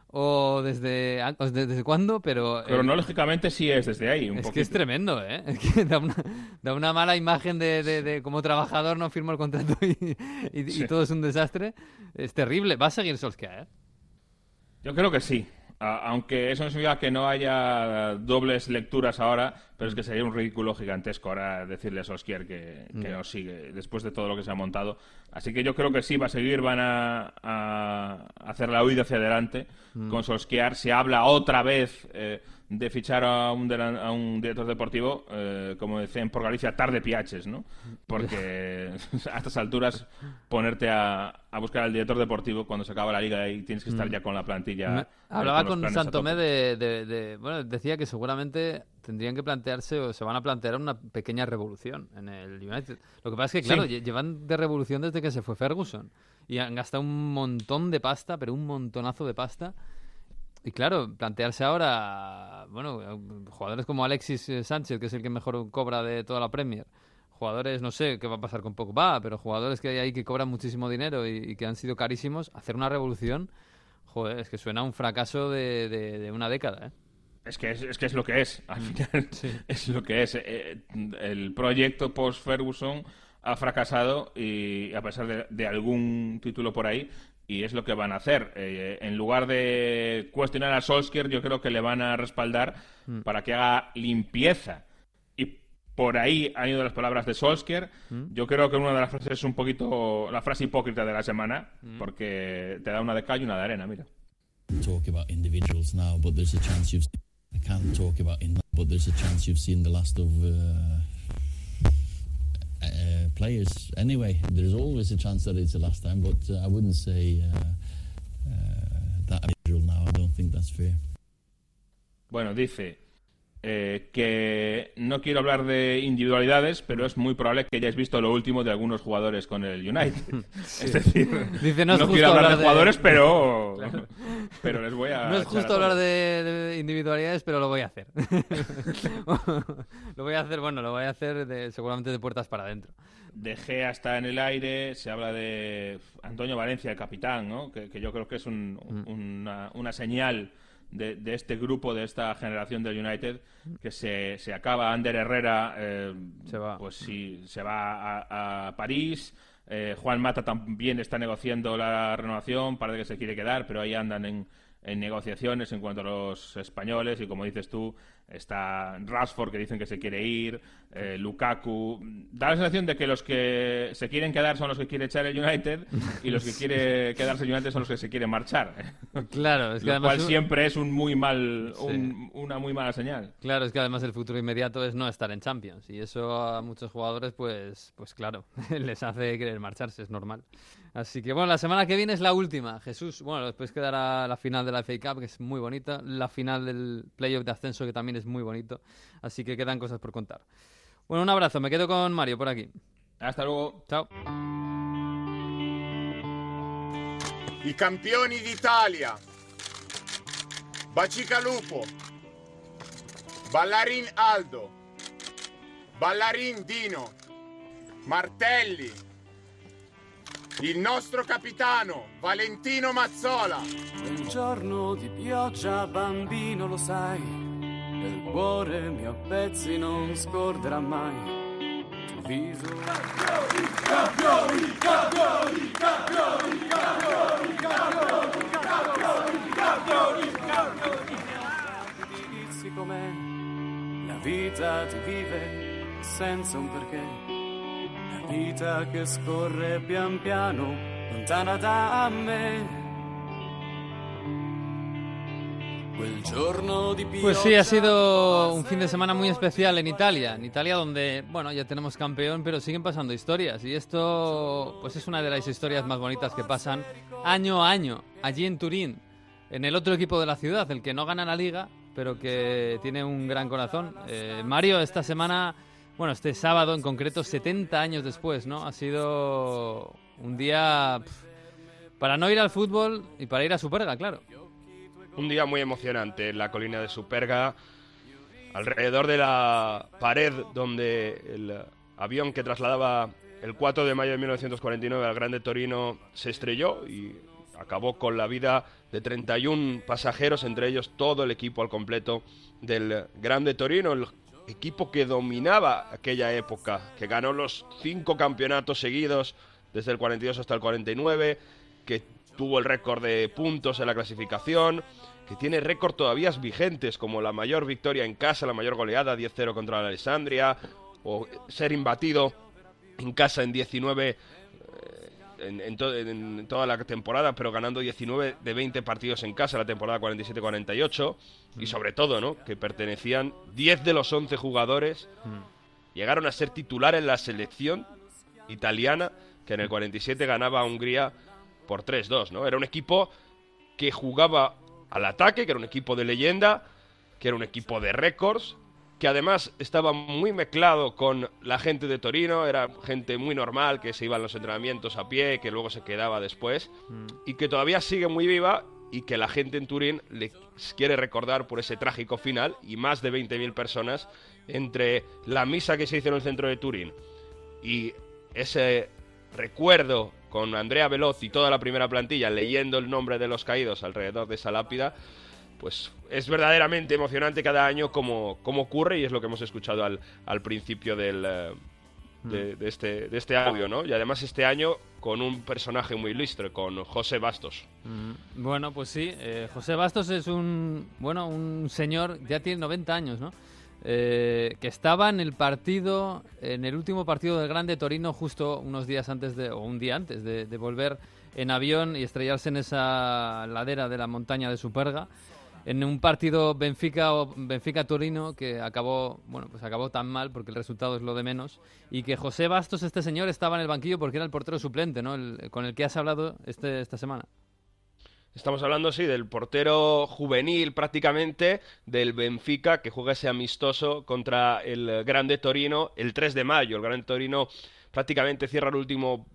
o desde, desde, cuándo, pero...
Eh, Cronológicamente sí es desde ahí.
es que es tremendo, ¿eh? Es que da una, da una mala imagen de, de, como trabajador no firmó el contrato y, y, todo es un desastre. Es terrible. ¿Va a seguir Solskjaer?
Yo creo que sí. Aunque eso no significa que no haya dobles lecturas ahora, pero es que sería un ridículo gigantesco ahora decirle a Solskjaer que, que no sigue después de todo lo que se ha montado. Así que yo creo que sí va a seguir, van a, hacer la huida hacia adelante con Solskjaer. Se habla otra vez eh, de fichar a un, a un director deportivo, eh, como decían por Galicia, tarde piaches, ¿no? Porque a estas alturas ponerte a, buscar al director deportivo cuando se acaba la liga y tienes que estar mm. ya con la plantilla.
hablaba con, Santomé de, Bueno, decía que seguramente tendrían que plantearse o se van a plantear una pequeña revolución en el United. Lo que pasa es que, claro, llevan de revolución desde que se fue Ferguson y han gastado un montón de pasta, pero un montonazo de pasta y claro, plantearse ahora, bueno, jugadores como Alexis eh, Sánchez, que es el que mejor cobra de toda la Premier, jugadores, no sé qué va a pasar con Pogba, pero jugadores que hay ahí que cobran muchísimo dinero y, que han sido carísimos, hacer una revolución, joder, es que suena a un fracaso de, una década, ¿eh?
Es que es, que es lo que es, al mm. final es lo que es. Eh, el proyecto post-Ferguson ha fracasado y a pesar de, algún título por ahí, y es lo que van a hacer. Eh, en lugar de cuestionar a Solskjaer, yo creo que le van a respaldar mm. para que haga limpieza. Y por ahí han ido las palabras de Solskjaer. Mm. Yo creo que una de las frases es un poquito la frase hipócrita de la semana, mm. porque te da una de cal y una de arena, mira. Talk about individuals now, but there's a chance you've I can't talk about in but there's a chance you've seen the last of uh, uh, players anyway. There's always a chance that it's the last time, but uh, I wouldn't say uh, uh, that now. I don't think that's fair. Bueno, dice eh, que no quiero hablar de individualidades, pero es muy probable que hayáis visto lo último de algunos jugadores con el United. Es decir,
no,
quiero hablar, de jugadores, pero, pero les voy a...
No es justo hablar de, individualidades, pero lo voy a hacer. lo voy a hacer, bueno, lo voy a hacer de, seguramente de puertas para adentro.
De Gea está en el aire, se habla de Antonio Valencia, el capitán, ¿no? que, yo creo que es mm. una, una señal de, este grupo, de esta generación del United, que se, se acaba. Ander Herrera, eh, se va. pues sí, se va a, París. Eh, Juan Mata también está negociando la renovación, parece que se quiere quedar, pero ahí andan en, en negociaciones en cuanto a los españoles y como dices tú, está Rashford que dicen que se quiere ir, eh, Lukaku. Da la sensación de que los que se quieren quedar son los que quiere echar el United y los que quiere quedarse el United son los que se quieren marchar.
Claro,
es que Lo cual siempre es un muy mal, una muy mala señal.
Claro, es que además el futuro inmediato es no estar en Champions y eso a muchos jugadores pues, pues claro, les hace querer marcharse, es normal. Así que bueno, la semana que viene es la última. Jesús, bueno, después quedará la final de la FA Cup, que es muy bonita, la final del playoff de ascenso, que también es muy bonito. Así que quedan cosas por contar. Bueno, un abrazo, me quedo con Mario por aquí.
Hasta luego.
Chao.
I campioni d'Italia. Bacica Lupo. Ballarin Aldo. Ballarin Dino. Martelli. il nostro capitano Valentino Mazzola.
Quel giorno di pioggia, bambino, lo sai, cuore mio a pezzi non scorderà mai. Tu viso. Campioni, campioni, campioni, campioni, campioni, campioni, campioni, campioni, campioni. Ti dici com'è, la vita ti vive senza un perché vita que scorre pian piano, lontana da me.
Pues sí, ha sido un fin de semana muy especial en Italia. En Italia donde, bueno, ya tenemos campeón, pero siguen pasando historias. Y esto, pues es una de las historias más bonitas que pasan año a año, allí en Turín, en el otro equipo de la ciudad, el que no gana la liga, pero que tiene un gran corazón. Eh, Mario, esta semana bueno, este sábado en concreto, 70 años después, ¿no? Ha sido un día para no ir al fútbol y para ir a Superga, claro.
Un día muy emocionante en la colina de Superga, alrededor de la pared donde el avión que trasladaba el 4 de mayo de 1949 al Grande Torino se estrelló y acabó con la vida de 31 pasajeros, entre ellos todo el equipo al completo del Grande Torino, el equipo que dominaba aquella época, que ganó los cinco campeonatos seguidos desde el 42 hasta el 49, que tuvo el récord de puntos en la clasificación, que tiene récord todavía vigentes, como la mayor victoria en casa, la mayor goleada, 10-0 contra la Alessandria, o ser imbatido en casa en 19 eh, en, en, toda la temporada, pero ganando 19 de 20 partidos en casa la temporada 47-48 y sobre todo, ¿no? Que pertenecían 10 de los 11 jugadores llegaron a ser titular en la selección italiana que en el 47 ganaba a Hungría por 3-2, ¿no? Era un equipo que jugaba al ataque, que era un equipo de leyenda, que era un equipo de récords, que además estaba muy mezclado con la gente de Torino, era gente muy normal que se iba a los entrenamientos a pie, que luego se quedaba después, mm. y que todavía sigue muy viva y que la gente en Turín les quiere recordar por ese trágico final y más de 20.000 personas entre la misa que se hizo en el centro de Turín y ese recuerdo con Andrea Velotti y toda la primera plantilla leyendo el nombre de los caídos alrededor de esa lápida, pues es verdaderamente emocionante cada año como, como ocurre y es lo que hemos escuchado al, al principio del, eh, mm. de, este, de este audio, ¿no? Y además este año con un personaje muy ilustre, con José Bastos.
Mm. Bueno, pues sí, eh, José Bastos es un, bueno, un señor, ya tiene 90 años, ¿no? Eh, que estaba en el partido, en el último partido del Grande Torino, justo unos días antes de, o un día antes de, volver en avión y estrellarse en esa ladera de la montaña de Superga en un partido Benfica Benfica Torino que acabó bueno pues acabó tan mal porque el resultado es lo de menos y que José Bastos este señor estaba en el banquillo porque era el portero suplente no con el que has hablado este, esta semana
Estamos hablando, sí, del portero juvenil prácticamente del Benfica que juega ese amistoso contra el Grande Torino el 3 de mayo. El Grande Torino prácticamente cierra el último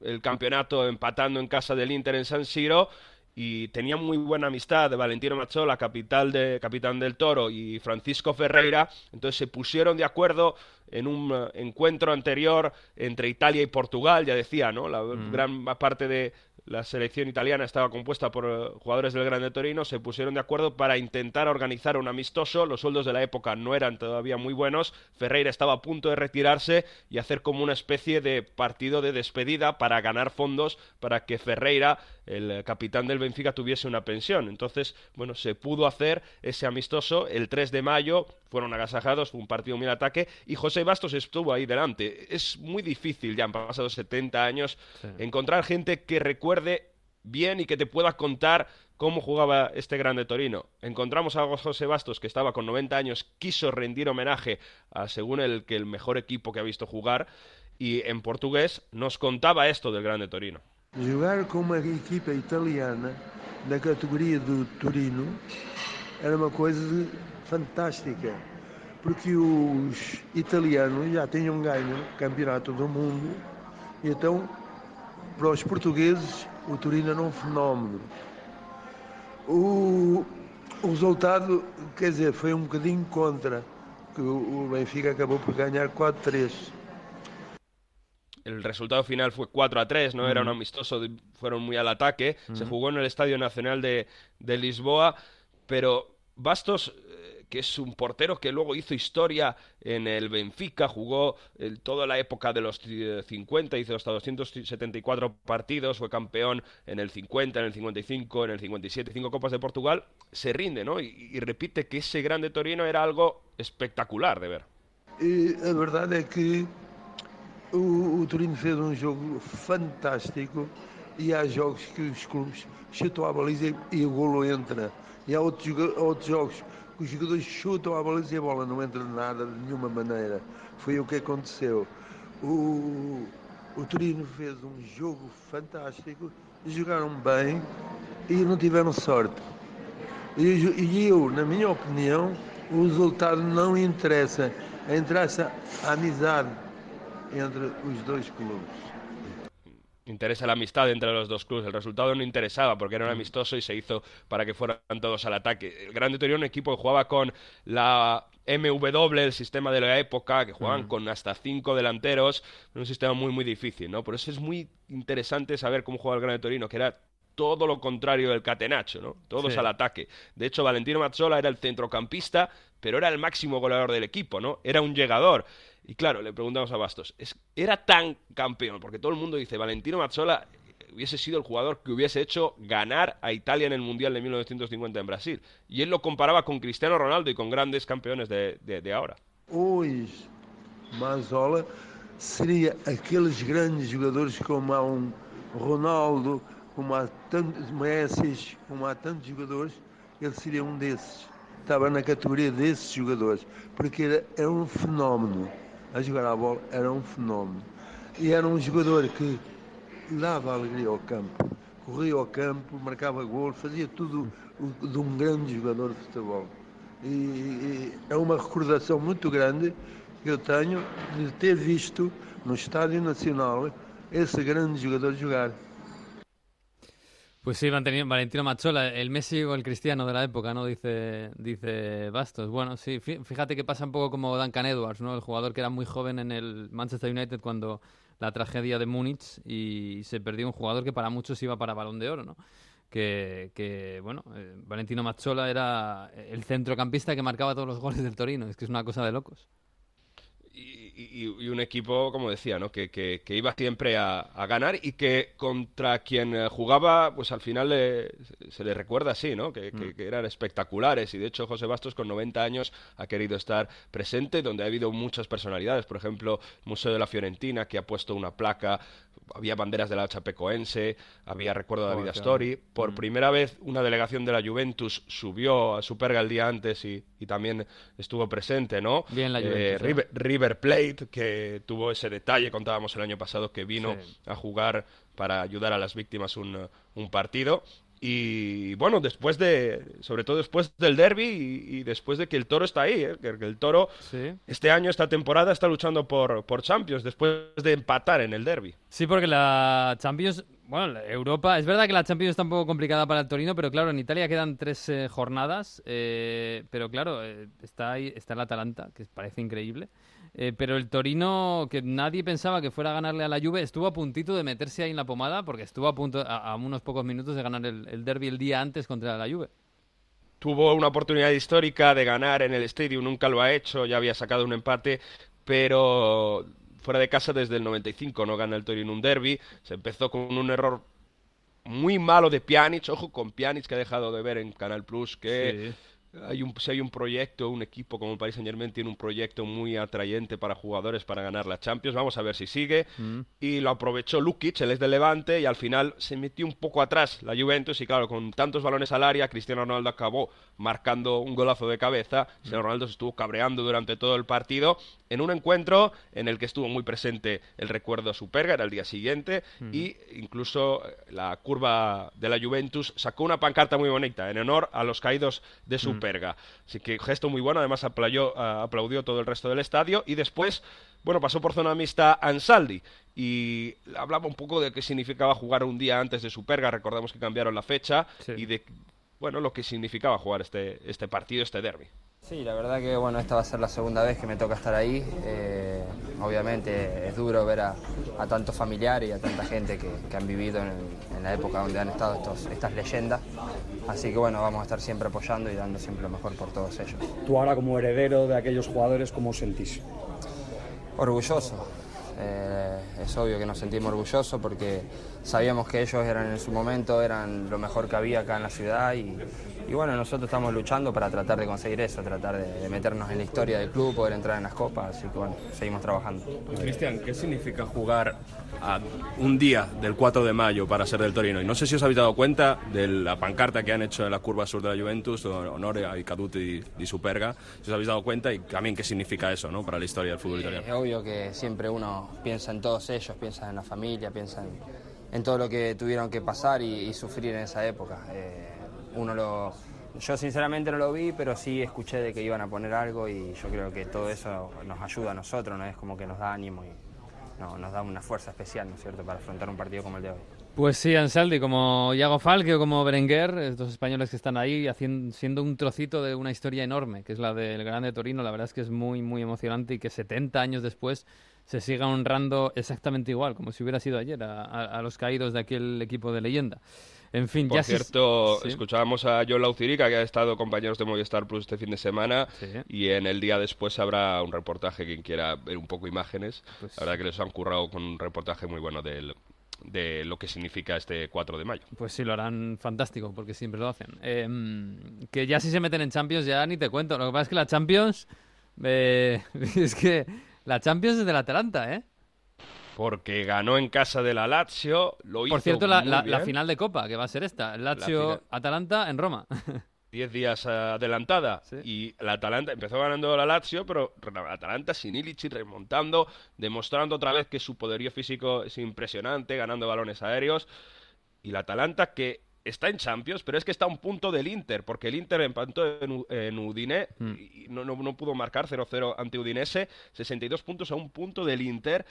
el campeonato empatando en casa del Inter en San Siro y tenía muy buena amistad de Valentino Mazzola, capital de, capitán del Toro, y Francisco Ferreira, entonces se pusieron de acuerdo en un encuentro anterior entre Italia y Portugal, ya decía, ¿no? La mm. gran parte de, la selección italiana estaba compuesta por eh, jugadores del Grande Torino, se pusieron de acuerdo para intentar organizar un amistoso. Los sueldos de la época no eran todavía muy buenos. Ferreira estaba a punto de retirarse y hacer como una especie de partido de despedida para ganar fondos para que Ferreira, el capitán del Benfica, tuviese una pensión. Entonces, bueno, se pudo hacer ese amistoso el 3 de mayo. Fueron agasajados, fue un partido muy ataque y José Bastos estuvo ahí delante. Es muy difícil, ya han pasado 70 años, encontrar gente que recuerde bien y que te pueda contar cómo jugaba este grande Torino. Encontramos a José Bastos, que estaba con 90 años, quiso rendir homenaje a, según el que el mejor equipo que ha visto jugar, y en portugués nos contaba esto del grande Torino.
Jugar con una equipa italiana la categoría de Torino era una cosa fantástica, porque los italianos ya tenían ganho campeonato del mundo, y entonces para os portugueses, o Turino era um fenómeno. O, o resultado, quer dizer, foi um bocadinho contra, que o Benfica acabou por ganhar 4-3.
El resultado final fue 4 a 3, no era un amistoso, fueron muy al ataque. Se jugó en el Estadio Nacional de, de Lisboa, pero Bastos que es un portero que luego hizo historia en el Benfica, jugó toda la época de los 50, hizo hasta 274 partidos, fue campeón en el 50, en el 55, en el 57, cinco Copas de Portugal, se rinde, ¿no? Y, repite que ese grande Torino era algo espectacular de ver.
E a verdade é que o, o Torino fez um jogo fantástico e há jogos que os clubes chutam a baliza e o golo entra. E há outros, outros jogos que os jogadores chutam a baliza e a bola não entra nada de nenhuma maneira. Foi o que aconteceu. O, o Turino fez um jogo fantástico, jogaram bem e não tiveram sorte. E eu, na minha opinião, o resultado não interessa. Interessa a amizade entre os dois clubes.
interesa la amistad entre los dos clubes. El resultado no interesaba porque era un amistoso y se hizo para que fueran todos al ataque. El Grande Torino, un equipo que jugaba con la MW, el sistema de la época, que jugaban con hasta cinco delanteros, un sistema muy, muy difícil, ¿no? Por eso es muy interesante saber cómo jugaba el Grande Torino, que era todo lo contrario del Catenaccio, ¿no? Todos al ataque. De hecho, Valentino Mazzola era el centrocampista, pero era el máximo goleador del equipo, ¿no? Era un llegador. Y claro, le preguntamos a Bastos, ¿era tan campeón? Porque todo el mundo dice, Valentino Mazzola hubiese sido el jugador que hubiese hecho ganar a Italia en el Mundial de 1950 en Brasil. Y él lo comparaba con Cristiano Ronaldo y con grandes campeones de, de, de ahora.
Hoje, Mazola seria aqueles grandes jogadores como há um Ronaldo, como há tantos Messi, como há tantos jogadores, ele seria um desses. Estava na categoria desses jogadores, porque era, era um fenómeno. A jogar a bola era um fenómeno. E era um jogador que dava alegria ao campo. Corria ao campo, marcava gol, fazia tudo de um grande jogador de futebol. E, e é uma recordação muito grande que eu tenho de ter visto no Estádio Nacional esse grande jogador jogar.
Pues sí, Valentino Mazzola, el Messi o el Cristiano de la época, ¿no? Dice, dice Bastos. Bueno, sí, fí- fíjate que pasa un poco como Duncan Edwards, ¿no? El jugador que era muy joven en el Manchester United cuando la tragedia de Múnich y se perdió un jugador que para muchos iba para Balón de Oro, ¿no? Que, que, bueno, eh, Valentino Mazzola era el centrocampista que marcaba todos los goles del Torino. Es que es una cosa de locos.
y, y un equipo, como decía, ¿no? que, que- que iba siempre a, a ganar y que contra quien eh, jugaba, pues al final le- se le recuerda así, ¿no? Que,
Mm.
que eran espectaculares. Y de hecho, José Bastos, con 90 años, ha querido estar presente, donde ha habido muchas personalidades. Por ejemplo, Museo de la Fiorentina, que ha puesto una placa. Había banderas de la Chapecoense, había recuerdo de David
Joder, qué
Astori. Por
Mm.
primera vez, una delegación de la Juventus subió a Superga el día antes y, y también estuvo presente, ¿no?
Bien la
Eh,
Juventus, ¿eh?
River, River Plate, que tuvo ese detalle, contábamos el año pasado, que vino
Sí.
a jugar para ayudar a las víctimas un, un partido. Y bueno, después de, sobre todo después del derby y, y después de que el toro está ahí, ¿eh? que, el toro este año, esta temporada, está luchando por, por Champions después de empatar en el derby.
Sí, porque la Champions, bueno, Europa, es verdad que la Champions está un poco complicada para el Torino, pero claro, en Italia quedan tres eh, jornadas, eh, pero claro, está ahí, está el Atalanta, que parece increíble, eh, pero el Torino, que nadie pensaba que fuera a ganarle a la Juve, estuvo a puntito de meterse ahí en la pomada, porque estuvo a punto, a, a unos pocos minutos de ganar el, el derby el día antes contra la Juve.
tuvo una oportunidad histórica de ganar en el Stadium, nunca lo ha hecho, ya había sacado un empate, pero fuera de casa desde el 95 no gana el Torino un derby, se empezó con un error muy malo de Pjanic, ojo con Pjanic que ha dejado de ver en Canal Plus que hay un, si hay un proyecto, un equipo como el Paris Saint Germain tiene un proyecto muy atrayente para jugadores para ganar la Champions, vamos a ver si sigue. Y lo aprovechó Lukic, él es de Levante, y al final se metió un poco atrás la Juventus. Y claro, con tantos balones al área, Cristiano Ronaldo acabó marcando un golazo de cabeza, Cristiano Ronaldo se estuvo cabreando durante todo el partido en un encuentro en el que estuvo muy presente el recuerdo a Superga, era el día siguiente, y incluso eh, la curva de la Juventus sacó una pancarta muy bonita en honor a los caídos de Superga. Así que gesto muy bueno, además aplaudió, ah, aplaudió todo el resto del estadio y después, bueno, pasó por zona mixta Ansaldi y hablaba un poco de qué significaba jugar un día antes de Superga, recordamos que cambiaron la fecha y de, bueno, lo que significaba jugar este, este partido, este derby.
Sí, la verdad que bueno, esta va a ser la segunda vez que me toca estar ahí. Eh, obviamente es duro ver a, a tantos familiares y a tanta gente que, que han vivido en, en la época donde han estado estos, estas leyendas. Así que bueno, vamos a estar siempre apoyando y dando siempre lo mejor por todos ellos.
Tú ahora como heredero de aquellos jugadores, ¿cómo os sentís?
Orgulloso. Eh, es obvio que nos sentimos orgullosos porque sabíamos que ellos eran en su momento, eran lo mejor que había acá en la ciudad y, y bueno, nosotros estamos luchando para tratar de conseguir eso, tratar de, de meternos en la historia del club, poder entrar en las copas, así que bueno, seguimos trabajando.
Cristian, ¿qué significa jugar a un día del 4 de mayo para ser del Torino? Y no sé si os habéis dado cuenta de la pancarta que han hecho en la curva sur de la Juventus, honor a Icaduti y Superga, si os habéis dado cuenta y también qué significa eso ¿no? para la historia del fútbol
Es
italiano.
obvio que siempre uno piensa en todos ellos, piensa en la familia, piensa en, en todo lo que tuvieron que pasar y, y sufrir en esa época. Eh, uno lo, yo sinceramente no lo vi, pero sí escuché de que iban a poner algo y yo creo que todo eso nos ayuda a nosotros, ¿no? es como que nos da ánimo y no, nos da una fuerza especial, ¿no es cierto?, para afrontar un partido como el de hoy.
Pues sí, Ansaldi, como Iago Falque o como Berenguer, estos españoles que están ahí haciendo, siendo un trocito de una historia enorme, que es la del Grande Torino, la verdad es que es muy, muy emocionante y que 70 años después se siga honrando exactamente igual, como si hubiera sido ayer, a, a- a los caídos de aquel equipo de leyenda. En fin,
Por
ya
cierto,
sí.
escuchábamos a John Laucirica, que ha estado compañeros de Movistar Plus este fin de semana, y en el día después habrá un reportaje, quien quiera ver un poco imágenes.
Pues
La verdad que les han currado con un reportaje muy bueno del, de lo que significa este 4 de mayo.
Pues sí, lo harán fantástico, porque siempre lo hacen. Em, que ya si se meten en Champions, ya ni te cuento. Lo que pasa es que la Champions. Eh, es que la Champions es del Atalanta, ¿eh?
Porque ganó en casa de la Lazio, lo hizo
Por cierto, la,
muy
la-
bien.
la final de Copa, que va a ser esta. Lazio-Atalanta en Roma.
10 días adelantada y la Atalanta empezó ganando la Lazio, pero la Atalanta sin Illich remontando, demostrando otra vez que su poderío físico es impresionante, ganando balones aéreos y la Atalanta que está en Champions, pero es que está a un punto del Inter, porque el Inter empató en, en Udine y no, no- no pudo marcar 0-0 ante Udinese, 62 puntos a un punto del Inter.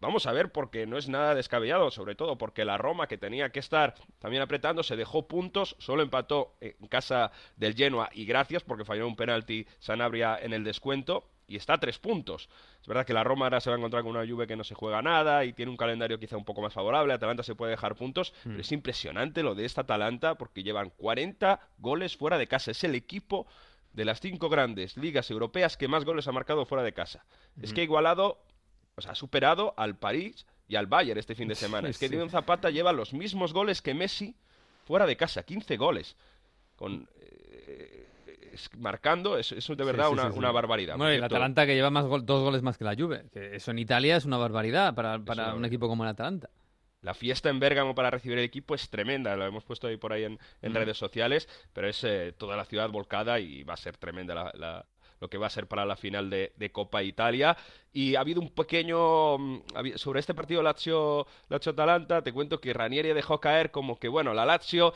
Vamos a ver porque no es nada descabellado, sobre todo porque la Roma, que tenía que estar también apretando, se dejó puntos, solo empató en casa del Genoa. Y gracias porque falló un penalti Sanabria en el descuento y está a tres puntos. Es verdad que la Roma ahora se va a encontrar con una Juve que no se juega nada y tiene un calendario quizá un poco más favorable, Atalanta se puede dejar puntos, pero es impresionante lo de esta Atalanta porque llevan 40 goles fuera de casa, es el equipo de las cinco grandes ligas europeas que más goles ha marcado fuera de casa. Es que ha igualado o sea, ha superado al París y al Bayern este fin de semana.
Sí,
es que
sí.
Edwin Zapata lleva los mismos goles que Messi fuera de casa, 15 goles. Con, eh, es- marcando, es- eso es de verdad
Sí,
una, barbaridad.
Bueno, y el Atalanta que lleva más dos goles más que la Juve. Que eso en Italia es una barbaridad para, para
una
un equipo como el Atalanta.
La fiesta en Bérgamo para recibir el equipo es tremenda, lo hemos puesto ahí por ahí en, en
Mm.
redes sociales, pero es eh, toda la ciudad volcada y va a ser tremenda la- la- lo que va a ser para la final de, Copa Italia. Y ha habido un pequeño... mm, Sobre este partido Lazio- Lazio-Atalanta, te cuento que Ranieri dejó caer como que, bueno, la Lazio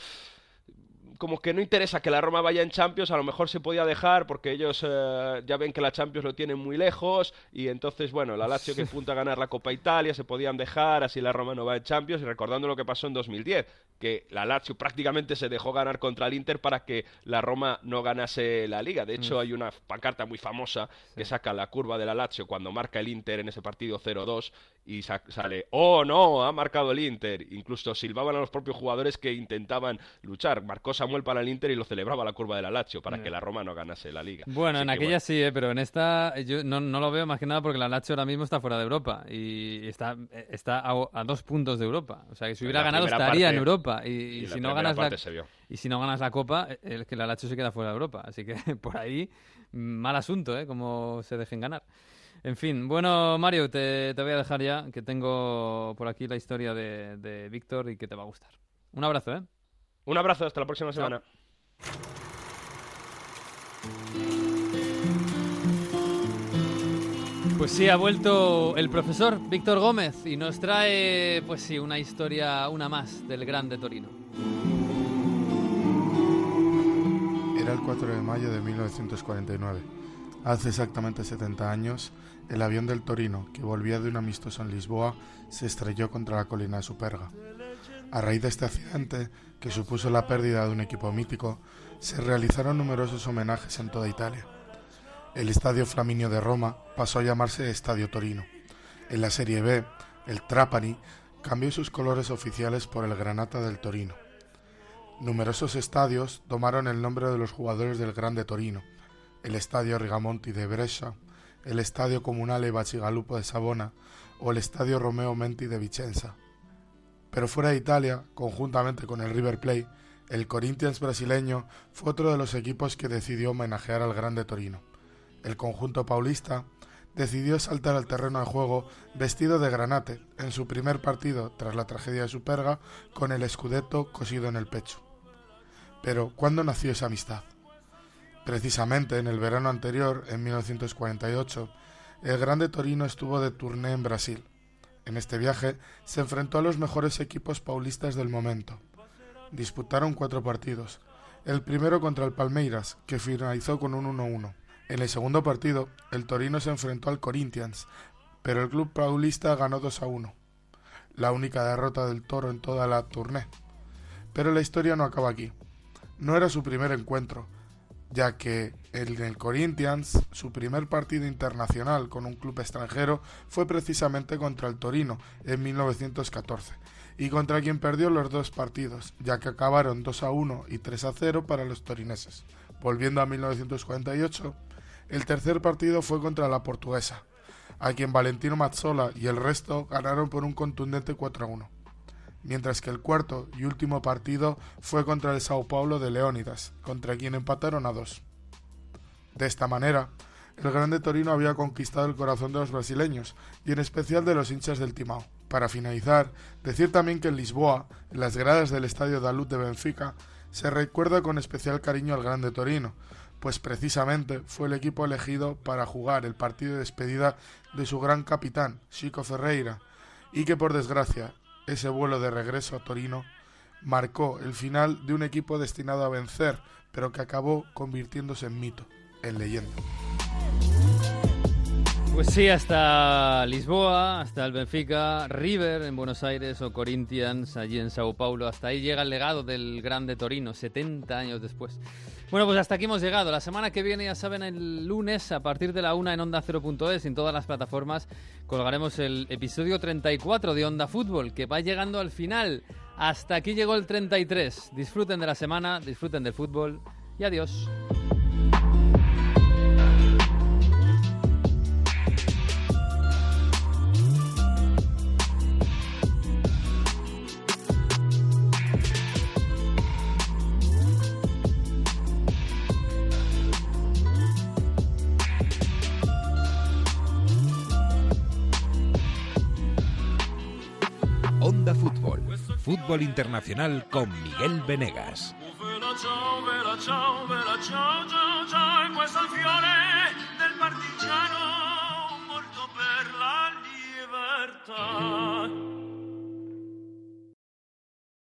como que no interesa que la Roma vaya en Champions, a lo mejor se podía dejar porque ellos eh, ya ven que la Champions lo tienen muy lejos y entonces, bueno, la Lazio que punta a ganar la Copa Italia se podían dejar, así la Roma no va en Champions y recordando lo que pasó en 2010, que la Lazio prácticamente se dejó ganar contra el Inter para que la Roma no ganase la Liga. De hecho,
Mm.
hay una pancarta muy famosa que saca la curva de la Lazio cuando marca el Inter en ese partido 0-2 y sa- sale, oh no, ha marcado el Inter. Incluso silbaban a los propios jugadores que intentaban luchar. Marcó Samuel para el Inter y lo celebraba la curva de la Lazio para que la Roma no ganase la Liga.
Bueno,
Así
en
que,
aquella sí, eh, pero en esta yo no, no lo veo más que nada porque la Lazio ahora mismo está fuera de Europa y está, está a, a dos puntos de Europa. O sea, que si hubiera
la
ganado estaría
parte-
en Europa y,
y
y
la
si no ganas la
parte se vio.
y si no ganas la Copa, es que la Lazio se queda fuera de Europa. Así que por ahí mal asunto, ¿eh? Como se dejen ganar. En fin, bueno, Mario, te, te voy a dejar ya, que tengo por aquí la historia de, de Víctor y que te va a gustar. Un abrazo, ¿eh?
Un abrazo, hasta la próxima semana.
Pues sí, ha vuelto el profesor Víctor Gómez y nos trae, pues sí, una historia, una más del Grande Torino.
Era el 4 de mayo de 1949. Hace exactamente 70 años, el avión del Torino, que volvía de un amistoso en Lisboa, se estrelló contra la colina de Superga. A raíz de este accidente, que supuso la pérdida de un equipo mítico, se realizaron numerosos homenajes en toda Italia. El Estadio Flaminio de Roma pasó a llamarse Estadio Torino. En la Serie B, el Trapani cambió sus colores oficiales por el Granata del Torino. Numerosos estadios tomaron el nombre de los jugadores del Grande Torino, el Estadio Rigamonti de Brescia, el Estadio Comunale Bacigalupo de Savona o el Estadio Romeo Menti de Vicenza. Pero fuera de Italia, conjuntamente con el River Plate, el Corinthians brasileño fue otro de los equipos que decidió homenajear al Grande Torino. El conjunto paulista decidió saltar al terreno de juego vestido de granate en su primer partido tras la tragedia de Superga con el escudeto cosido en el pecho. Pero, ¿cuándo nació esa amistad? Precisamente en el verano anterior, en 1948, el Grande Torino estuvo de tournée en Brasil. En este viaje se enfrentó a los mejores equipos paulistas del momento. Disputaron cuatro partidos. El primero contra el Palmeiras, que finalizó con un 1-1. En el segundo partido, el Torino se enfrentó al Corinthians, pero el club paulista ganó 2-1. La única derrota del Toro en toda la tournée. Pero la historia no acaba aquí. No era su primer encuentro, ya que en el Corinthians, su primer partido internacional con un club extranjero fue precisamente contra el Torino en 1914, y contra quien perdió los dos partidos, ya que acabaron 2 a 1 y 3 a 0 para los torineses. Volviendo a 1948, el tercer partido fue contra la portuguesa, a quien Valentino Mazzola y el resto ganaron por un contundente 4 a 1. Mientras que el cuarto y último partido fue contra el Sao Paulo de Leónidas, contra quien empataron a dos. De esta manera, el Grande Torino había conquistado el corazón de los brasileños y en especial de los hinchas del Timao. Para finalizar, decir también que en Lisboa, en las gradas del Estadio da Luz de Benfica, se recuerda con especial cariño al Grande Torino, pues precisamente fue el equipo elegido para jugar el partido de despedida de su gran capitán, Chico Ferreira, y que por desgracia ese vuelo de regreso a Torino marcó el final de un equipo destinado a vencer, pero que acabó convirtiéndose en mito, en leyenda.
Pues sí, hasta Lisboa, hasta el Benfica, River en Buenos Aires o Corinthians allí en Sao Paulo. Hasta ahí llega el legado del grande Torino, 70 años después. Bueno, pues hasta aquí hemos llegado. La semana que viene, ya saben, el lunes a partir de la una en Onda 0.es, en todas las plataformas, colgaremos el episodio 34 de Onda Fútbol, que va llegando al final. Hasta aquí llegó el 33. Disfruten de la semana, disfruten del fútbol y adiós.
Fútbol, fútbol internacional con Miguel Venegas.
libertà.